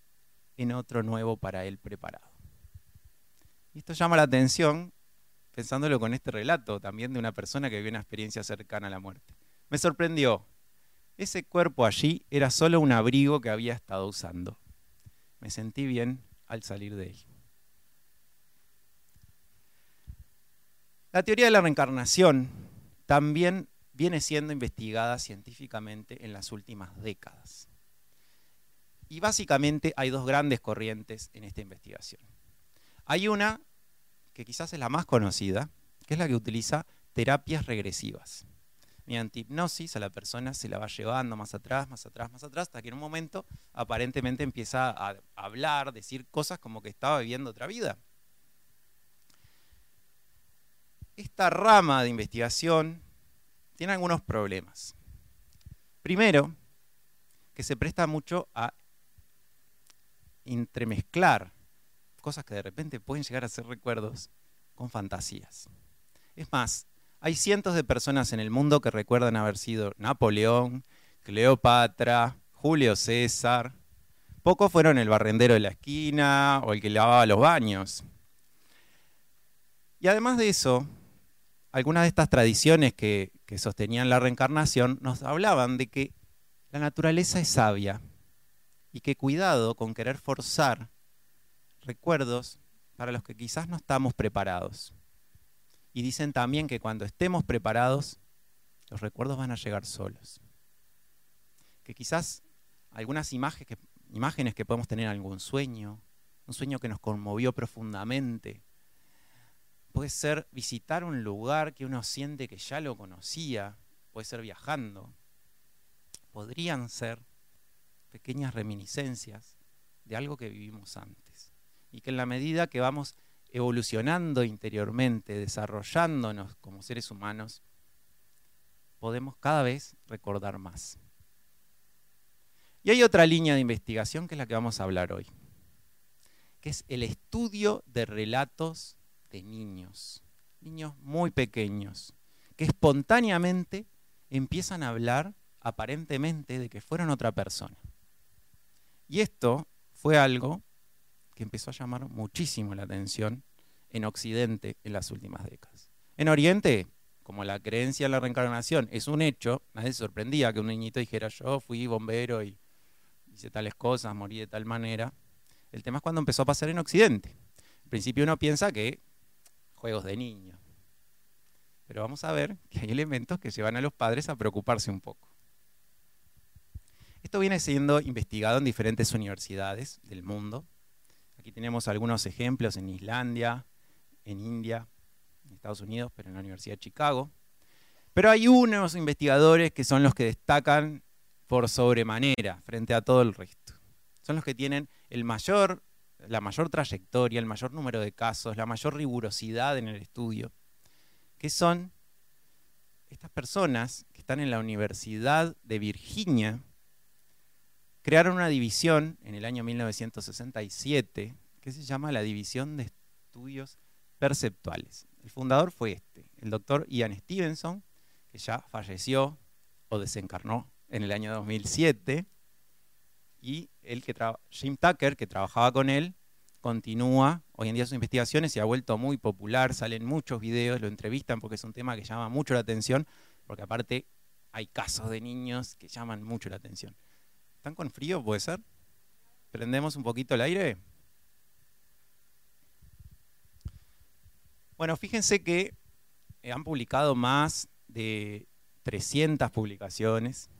en otro nuevo para él preparado. Y esto llama la atención pensándolo con este relato también de una persona que vivió una experiencia cercana a la muerte. Me sorprendió. Ese cuerpo allí era solo un abrigo que había estado usando. Me sentí bien al salir de él. La teoría de la reencarnación también viene siendo investigada científicamente en las últimas décadas. Y básicamente hay dos grandes corrientes en esta investigación. Hay una que quizás es la más conocida, que es la que utiliza terapias regresivas. Mediante hipnosis a la persona se la va llevando más atrás, más atrás, más atrás, hasta que en un momento aparentemente empieza a hablar, decir cosas como que estaba viviendo otra vida. Esta rama de investigación tiene algunos problemas. Primero, que se presta mucho a entremezclar cosas que de repente pueden llegar a ser recuerdos con fantasías. Es más, hay cientos de personas en el mundo que recuerdan haber sido Napoleón, Cleopatra, Julio César. Pocos fueron el barrendero de la esquina o el que lavaba los baños. Y además de eso, algunas de estas tradiciones que, que sostenían la reencarnación nos hablaban de que la naturaleza es sabia y que cuidado con querer forzar recuerdos para los que quizás no estamos preparados. Y dicen también que cuando estemos preparados, los recuerdos van a llegar solos. Que quizás algunas imágenes que, imágenes que podemos tener en algún sueño, un sueño que nos conmovió profundamente, puede ser visitar un lugar que uno siente que ya lo conocía, puede ser viajando, podrían ser pequeñas reminiscencias de algo que vivimos antes. Y que en la medida que vamos evolucionando interiormente, desarrollándonos como seres humanos, podemos cada vez recordar más. Y hay otra línea de investigación que es la que vamos a hablar hoy, que es el estudio de relatos de niños, niños muy pequeños, que espontáneamente empiezan a hablar aparentemente de que fueron otra persona. Y esto fue algo que empezó a llamar muchísimo la atención en Occidente en las últimas décadas. En Oriente, como la creencia en la reencarnación es un hecho, nadie se sorprendía que un niñito dijera yo fui bombero y hice tales cosas, morí de tal manera. El tema es cuando empezó a pasar en Occidente. Al principio uno piensa que juegos de niños. Pero vamos a ver que hay elementos que llevan a los padres a preocuparse un poco. Esto viene siendo investigado en diferentes universidades del mundo. Aquí tenemos algunos ejemplos en Islandia, en India, en Estados Unidos, pero en la Universidad de Chicago. Pero hay unos investigadores que son los que destacan por sobremanera frente a todo el resto. Son los que tienen el mayor, la mayor trayectoria, el mayor número de casos, la mayor rigurosidad en el estudio, que son estas personas que están en la Universidad de Virginia, crearon una división en el año 1967 que se llama la División de Estudios Perceptuales. El fundador fue este, el doctor Ian Stevenson, que ya falleció o desencarnó en el año 2007, y el que Jim Tucker, que trabajaba con él, continúa hoy en día sus investigaciones y ha vuelto muy popular, salen muchos videos, lo entrevistan porque es un tema que llama mucho la atención, porque aparte hay casos de niños que llaman mucho la atención. ¿Están con frío, puede ser? ¿Prendemos un poquito el aire? Bueno, fíjense que han publicado más de 300 publicaciones,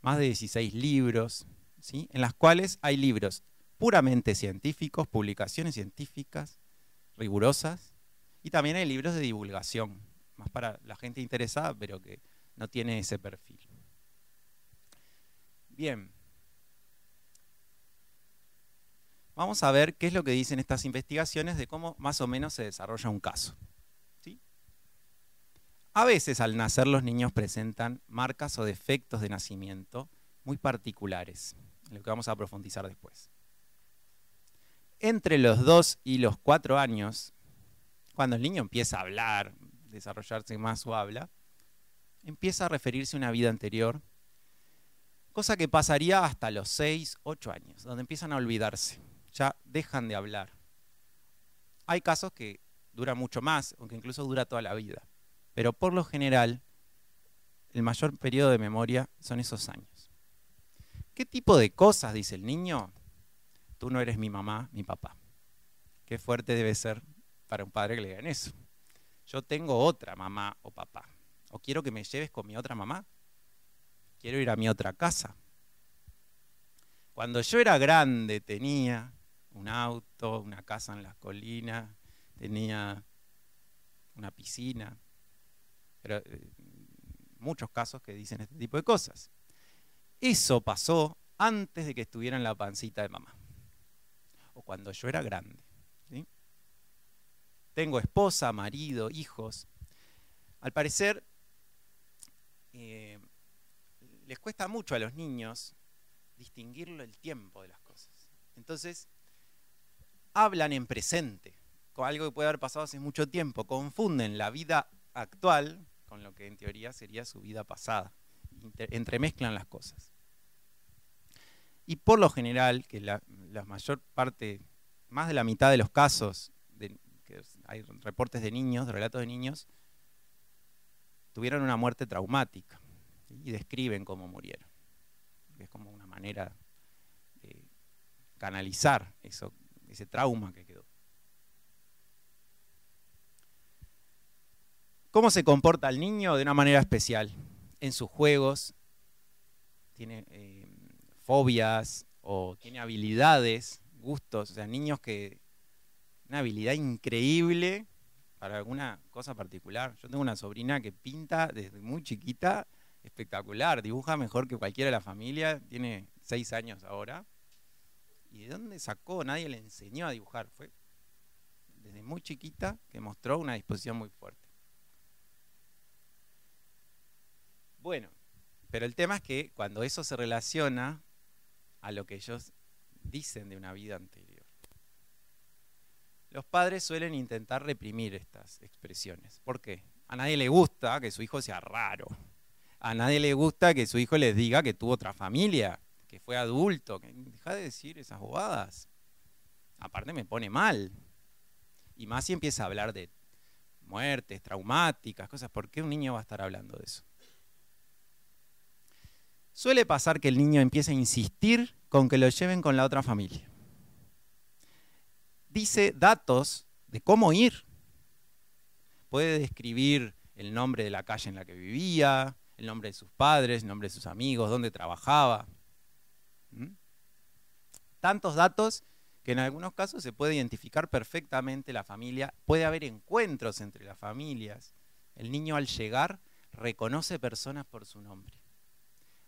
más de 16 libros, ¿sí? en las cuales hay libros puramente científicos, publicaciones científicas rigurosas, y también hay libros de divulgación, más para la gente interesada, pero que no tiene ese perfil. Bien. Vamos a ver qué es lo que dicen estas investigaciones de cómo más o menos se desarrolla un caso. ¿Sí? A veces al nacer los niños presentan marcas o defectos de nacimiento muy particulares, lo que vamos a profundizar después. Entre los 2 y los 4 años, cuando el niño empieza a hablar, desarrollarse más su habla, empieza a referirse a una vida anterior cosa que pasaría hasta los 6, 8 años, donde empiezan a olvidarse, ya dejan de hablar. Hay casos que duran mucho más, aunque incluso dura toda la vida, pero por lo general el mayor periodo de memoria son esos años. ¿Qué tipo de cosas dice el niño? Tú no eres mi mamá, mi papá. Qué fuerte debe ser para un padre que le digan eso. Yo tengo otra mamá o papá. O quiero que me lleves con mi otra mamá quiero ir a mi otra casa. Cuando yo era grande tenía un auto, una casa en las colinas, tenía una piscina, pero eh, muchos casos que dicen este tipo de cosas. Eso pasó antes de que estuviera en la pancita de mamá, o cuando yo era grande. Tengo esposa, marido, hijos. Al parecer, eh, les cuesta mucho a los niños distinguirlo el tiempo de las cosas. Entonces, hablan en presente, con algo que puede haber pasado hace mucho tiempo, confunden la vida actual con lo que en teoría sería su vida pasada, entremezclan las cosas. Y por lo general, que la, mayor parte, más de la mitad de los casos, de, que hay reportes de niños, de relatos de niños, tuvieron una muerte traumática y describen cómo murieron. Es como una manera de canalizar eso, ese trauma que quedó. ¿Cómo se comporta el niño? De una manera especial. En sus juegos, tiene eh, fobias o tiene habilidades, gustos. O sea, niños que. Una habilidad increíble para alguna cosa particular. Yo tengo una sobrina que pinta desde muy chiquita espectacular, dibuja mejor que cualquiera de la familia, tiene seis años ahora. ¿Y de dónde sacó? Nadie le enseñó a dibujar. Fue desde muy chiquita que mostró una disposición muy fuerte. Bueno, pero el tema es que cuando eso se relaciona a lo que ellos dicen de una vida anterior, los padres suelen intentar reprimir estas expresiones. ¿Por qué? A nadie le gusta que su hijo sea raro a nadie le gusta que su hijo les diga que tuvo otra familia, que fue adulto. Deja de decir esas bobadas. Aparte me pone mal. Y más si empieza a hablar de, muertes traumáticas, cosas. ¿Por qué un niño va a estar hablando de eso? Suele pasar que el niño empiece a insistir con que lo lleven con la otra familia. Dice datos de cómo ir. Puede describir el nombre de la calle en la que vivía, el nombre de sus padres, el nombre de sus amigos, dónde trabajaba. Tantos datos que en algunos casos se puede identificar perfectamente la familia, puede haber encuentros entre las familias. El niño al llegar reconoce personas por su nombre.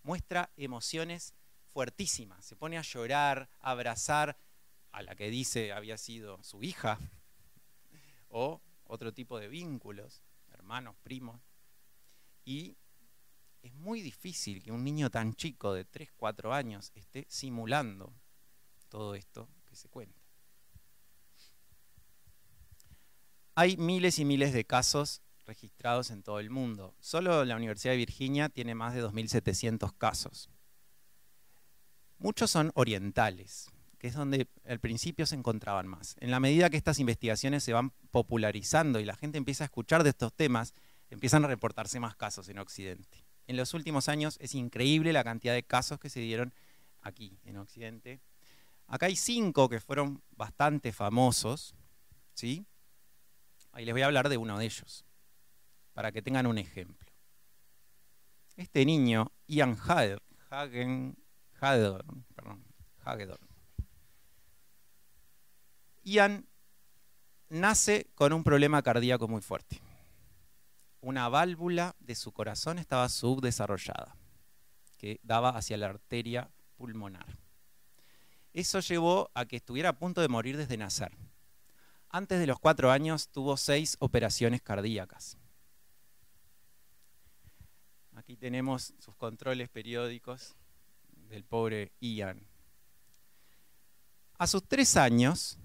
Muestra emociones fuertísimas, se pone a llorar, a abrazar a la que dice había sido su hija o otro tipo de vínculos, hermanos, primos. Y es muy difícil que un niño tan chico de 3, 4 años esté simulando todo esto que se cuenta. Hay miles y miles de casos registrados en todo el mundo. Solo la Universidad de Virginia tiene más de 2.700 casos. Muchos son orientales, que es donde al principio se encontraban más. En la medida que estas investigaciones se van popularizando y la gente empieza a escuchar de estos temas, empiezan a reportarse más casos en Occidente. En los últimos años es increíble la cantidad de casos que se dieron aquí, en Occidente. Acá hay cinco que fueron bastante famosos, ¿sí? Ahí les voy a hablar de uno de ellos, para que tengan un ejemplo. Este niño, Ian Hagen, perdón, Hagedorn. Ian nace con un problema cardíaco muy fuerte una válvula de su corazón estaba subdesarrollada, que daba hacia la arteria pulmonar. Eso llevó a que estuviera a punto de morir desde nacer. Antes de los cuatro años tuvo seis operaciones cardíacas. Aquí tenemos sus controles periódicos del pobre Ian. A sus tres años,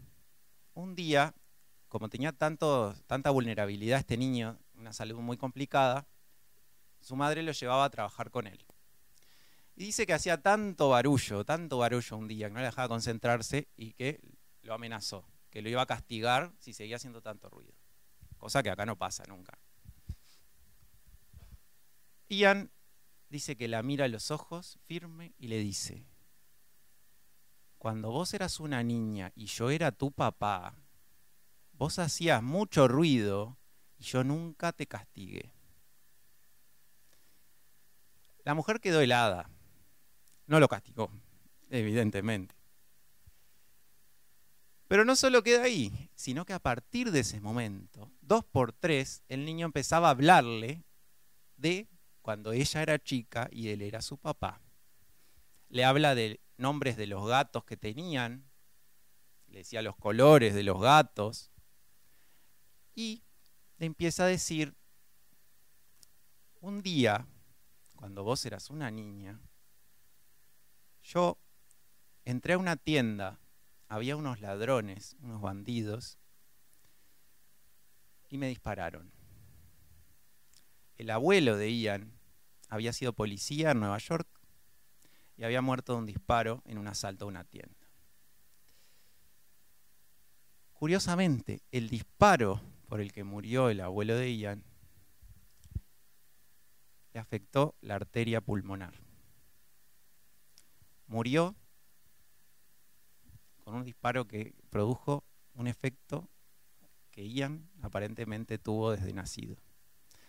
un día, como tenía tanto, tanta vulnerabilidad este niño una salud muy complicada, su madre lo llevaba a trabajar con él. Y dice que hacía tanto barullo, tanto barullo un día, que no le dejaba concentrarse y que lo amenazó, que lo iba a castigar si seguía haciendo tanto ruido. Cosa que acá no pasa nunca. Ian dice que la mira a los ojos firme y le dice, cuando vos eras una niña y yo era tu papá, vos hacías mucho ruido y yo nunca te castigué. La mujer quedó helada. No lo castigó, evidentemente. Pero no solo queda ahí, sino que a partir de ese momento, dos por tres, el niño empezaba a hablarle de cuando ella era chica y él era su papá. Le habla de nombres de los gatos que tenían, le decía los colores de los gatos, y le empieza a decir, un día, cuando vos eras una niña, yo entré a una tienda, había unos ladrones, unos bandidos, y me dispararon. El abuelo de Ian había sido policía en Nueva York y había muerto de un disparo en un asalto a una tienda. Curiosamente, el disparo por el que murió el abuelo de Ian le afectó la arteria pulmonar. Murió con un disparo que produjo un efecto que Ian aparentemente tuvo desde nacido.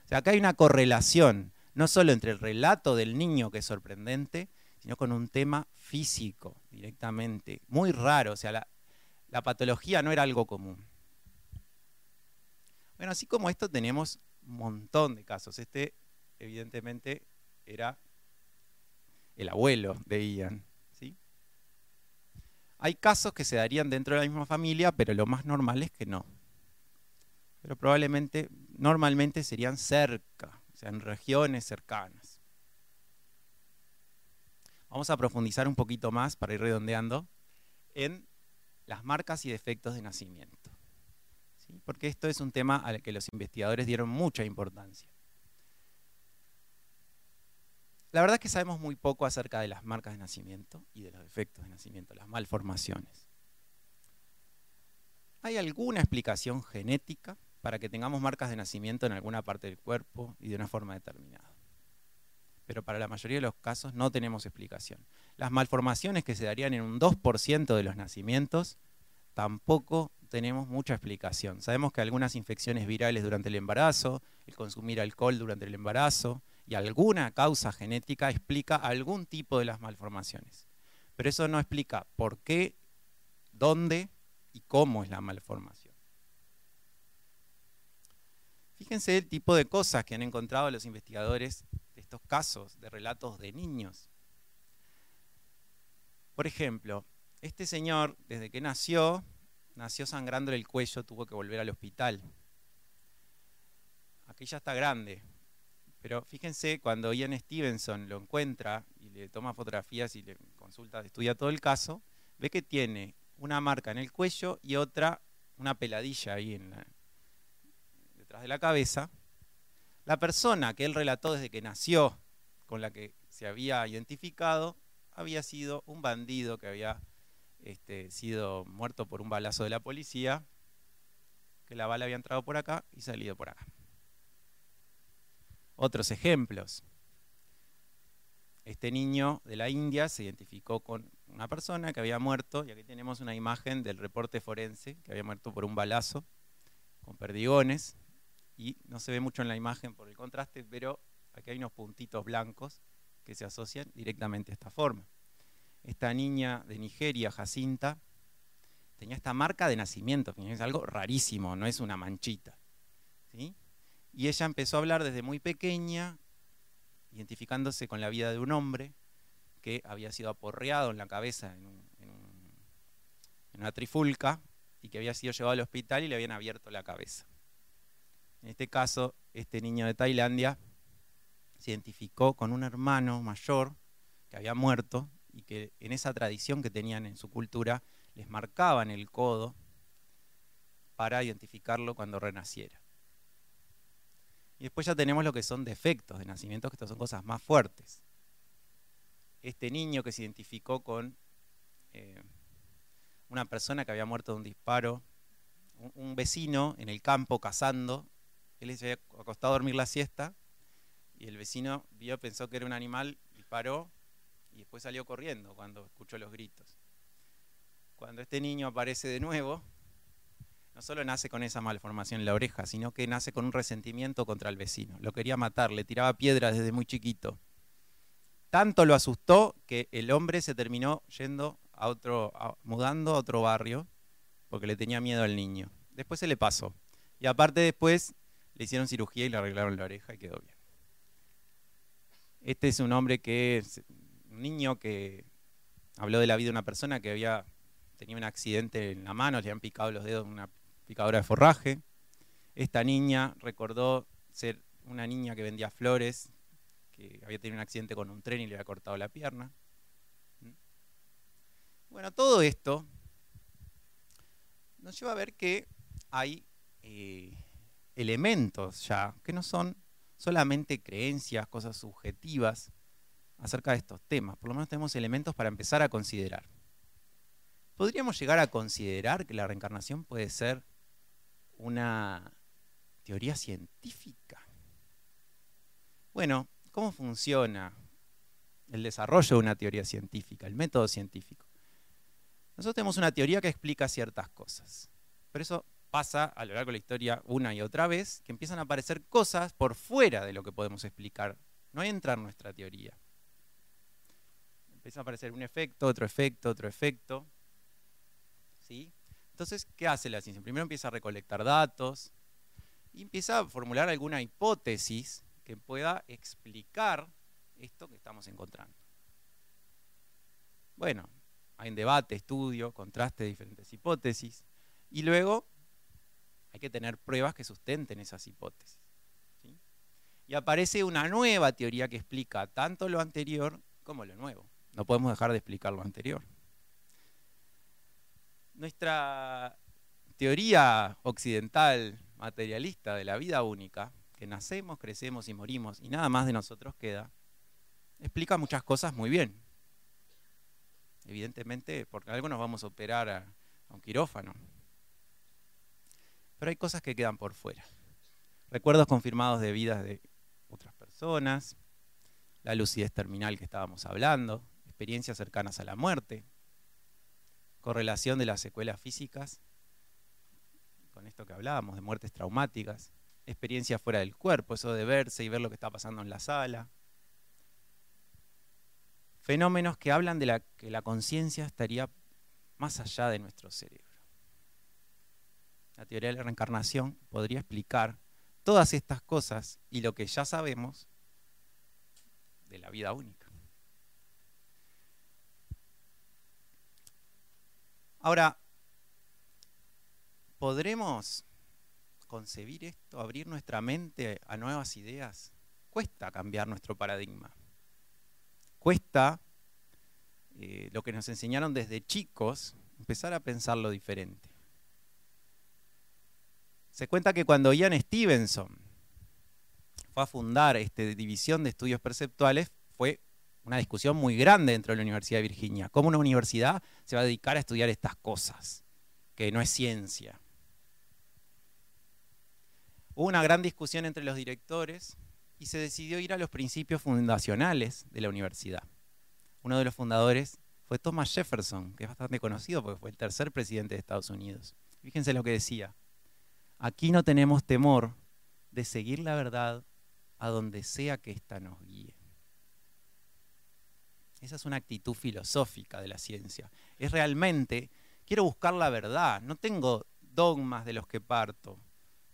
O sea, acá hay una correlación, no solo entre el relato del niño, que es sorprendente, sino con un tema físico directamente, muy raro. O sea, la, la patología no era algo común. Bueno, así como esto tenemos un montón de casos. Este, evidentemente, era el abuelo de Ian. ¿sí? Hay casos que se darían dentro de la misma familia, pero lo más normal es que no. Pero probablemente, normalmente serían cerca, o sea, en regiones cercanas. Vamos a profundizar un poquito más, para ir redondeando, en las marcas y defectos de nacimiento porque esto es un tema al que los investigadores dieron mucha importancia. La verdad es que sabemos muy poco acerca de las marcas de nacimiento y de los defectos de nacimiento, las malformaciones. Hay alguna explicación genética, para que tengamos marcas de nacimiento en alguna parte del cuerpo y de una forma determinada. Pero para la mayoría de los casos no tenemos explicación. Las malformaciones que se darían en un 2% de los nacimientos tampoco tenemos mucha explicación. Sabemos que algunas infecciones virales durante el embarazo, el consumir alcohol durante el embarazo y alguna causa genética explica algún tipo de las malformaciones. Pero eso no explica por qué, dónde y cómo es la malformación. Fíjense el tipo de cosas que han encontrado los investigadores de estos casos de relatos de niños. Por ejemplo, este señor, desde que nació, nació sangrando el cuello, tuvo que volver al hospital. Aquí ya está grande. Pero fíjense, cuando Ian Stevenson lo encuentra y le toma fotografías y le consulta, estudia todo el caso, ve que tiene una marca en el cuello y otra, una peladilla ahí detrás de la cabeza. La persona que él relató desde que nació, con la que se había identificado, había sido un bandido que había este, sido muerto por un balazo de la policía, que la bala había entrado por acá y salido por acá. Otros ejemplos. Este niño de la India se identificó con una persona que había muerto, y aquí tenemos una imagen del reporte forense, que había muerto por un balazo con perdigones, y no se ve mucho en la imagen por el contraste, pero aquí hay unos puntitos blancos que se asocian directamente a esta forma esta niña de Nigeria, Jacinta, tenía esta marca de nacimiento, es algo rarísimo, no es una manchita. Y ella empezó a hablar desde muy pequeña, identificándose con la vida de un hombre que había sido aporreado en la cabeza en una trifulca y que había sido llevado al hospital y le habían abierto la cabeza. En este caso, este niño de Tailandia se identificó con un hermano mayor que había muerto y que en esa tradición que tenían en su cultura les marcaban el codo para identificarlo cuando renaciera. Y después ya tenemos lo que son defectos de nacimiento, que estas son cosas más fuertes. Este niño que se identificó con eh, una persona que había muerto de un disparo, un, vecino en el campo cazando, él se había acostado a dormir la siesta y el vecino vio, pensó que era un animal, disparó y después salió corriendo cuando escuchó los gritos. Cuando este niño aparece de nuevo, no solo nace con esa malformación en la oreja, sino que nace con un resentimiento contra el vecino. Lo quería matar, le tiraba piedras desde muy chiquito. Tanto lo asustó que el hombre se terminó yendo a otro, mudando a otro barrio porque le tenía miedo al niño. Después se le pasó. Y aparte después le hicieron cirugía y le arreglaron la oreja y quedó bien. Este es un hombre que un niño que habló de la vida de una persona que había tenido un accidente en la mano, le habían picado los dedos en una picadora de forraje. Esta niña recordó ser una niña que vendía flores, que había tenido un accidente con un tren y le había cortado la pierna. Bueno, todo esto nos lleva a ver que hay eh, elementos ya que no son solamente creencias, cosas subjetivas, acerca de estos temas. Por lo menos tenemos elementos para empezar a considerar. ¿Podríamos llegar a considerar que la reencarnación puede ser una teoría científica? Bueno, ¿cómo funciona el desarrollo de una teoría científica, el método científico? Nosotros tenemos una teoría que explica ciertas cosas, pero eso pasa a lo largo de la historia una y otra vez, que empiezan a aparecer cosas por fuera de lo que podemos explicar. No entra en nuestra teoría empieza a aparecer un efecto, otro efecto, otro efecto. ¿Sí? Entonces, ¿qué hace la ciencia? Primero empieza a recolectar datos y empieza a formular alguna hipótesis que pueda explicar esto que estamos encontrando. Bueno, hay un debate, estudio, contraste de diferentes hipótesis y luego hay que tener pruebas que sustenten esas hipótesis. Y aparece una nueva teoría que explica tanto lo anterior como lo nuevo. No podemos dejar de explicar lo anterior. Nuestra teoría occidental materialista de la vida única, que nacemos, crecemos y morimos y nada más de nosotros queda, explica muchas cosas muy bien. Evidentemente, porque algo nos vamos a operar a, un quirófano. pero hay cosas que quedan por fuera. Recuerdos confirmados de vidas de otras personas, la lucidez terminal que estábamos hablando, experiencias cercanas a la muerte, correlación de las secuelas físicas con esto que hablábamos, de muertes traumáticas, experiencias fuera del cuerpo, eso de verse y ver lo que está pasando en la sala. Fenómenos que hablan de que la conciencia estaría más allá de nuestro cerebro. La teoría de la reencarnación podría explicar todas estas cosas y lo que ya sabemos de la vida única. Ahora, ¿podremos concebir esto, abrir nuestra mente a nuevas ideas? Cuesta cambiar nuestro paradigma. Cuesta eh, lo que nos enseñaron desde chicos, empezar a pensarlo diferente. Se cuenta que cuando Ian Stevenson fue a fundar esta división de estudios perceptuales, fue una discusión muy grande dentro de la Universidad de Virginia. ¿Cómo una universidad se va a dedicar a estudiar estas cosas? Que no es ciencia. Hubo una gran discusión entre los directores y se decidió ir a los principios fundacionales de la universidad. Uno de los fundadores fue Thomas Jefferson, que es bastante conocido porque fue el tercer presidente de Estados Unidos. Fíjense lo que decía. Aquí no tenemos temor de seguir la verdad a donde sea que ésta nos guíe. Esa es una actitud filosófica de la ciencia. Es realmente, quiero buscar la verdad, no tengo dogmas de los que parto.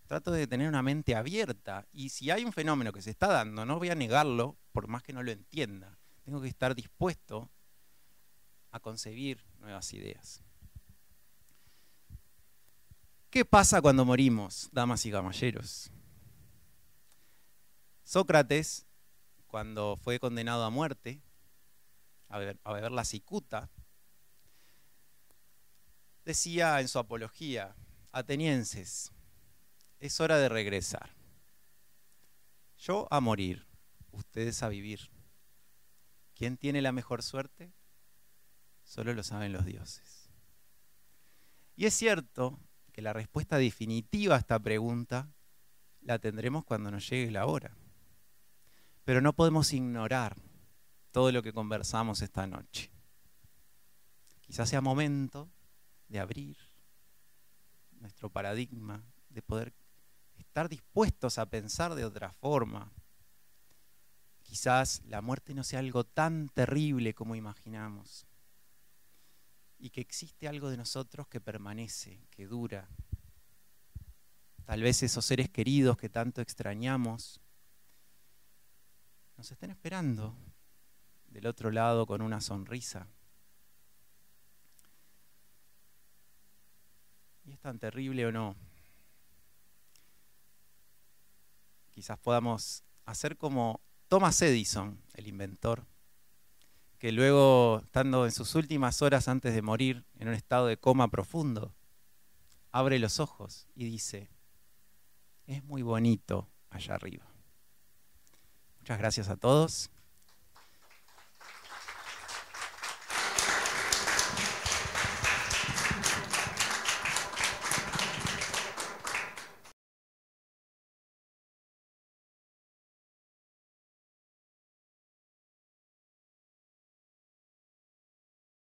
Trato de tener una mente abierta y si hay un fenómeno que se está dando, no voy a negarlo por más que no lo entienda. Tengo que estar dispuesto a concebir nuevas ideas. ¿Qué pasa cuando morimos, damas y caballeros? Sócrates, cuando fue condenado a muerte, a beber, la cicuta, decía en su apología, atenienses, es hora de regresar. Yo a morir, ustedes a vivir. ¿Quién tiene la mejor suerte? Solo lo saben los dioses. Y es cierto que la respuesta definitiva a esta pregunta la tendremos cuando nos llegue la hora. Pero no podemos ignorar todo lo que conversamos esta noche. Quizás sea momento de abrir nuestro paradigma, de poder estar dispuestos a pensar de otra forma. Quizás la muerte no sea algo tan terrible como imaginamos y que existe algo de nosotros que permanece, que dura. Tal vez esos seres queridos que tanto extrañamos nos estén esperando del otro lado con una sonrisa. ¿Y es tan terrible o no? Quizás podamos hacer como Thomas Edison, el inventor, que luego, estando en sus últimas horas antes de morir, en un estado de coma profundo, abre los ojos y dice, es muy bonito allá arriba. Muchas gracias a todos.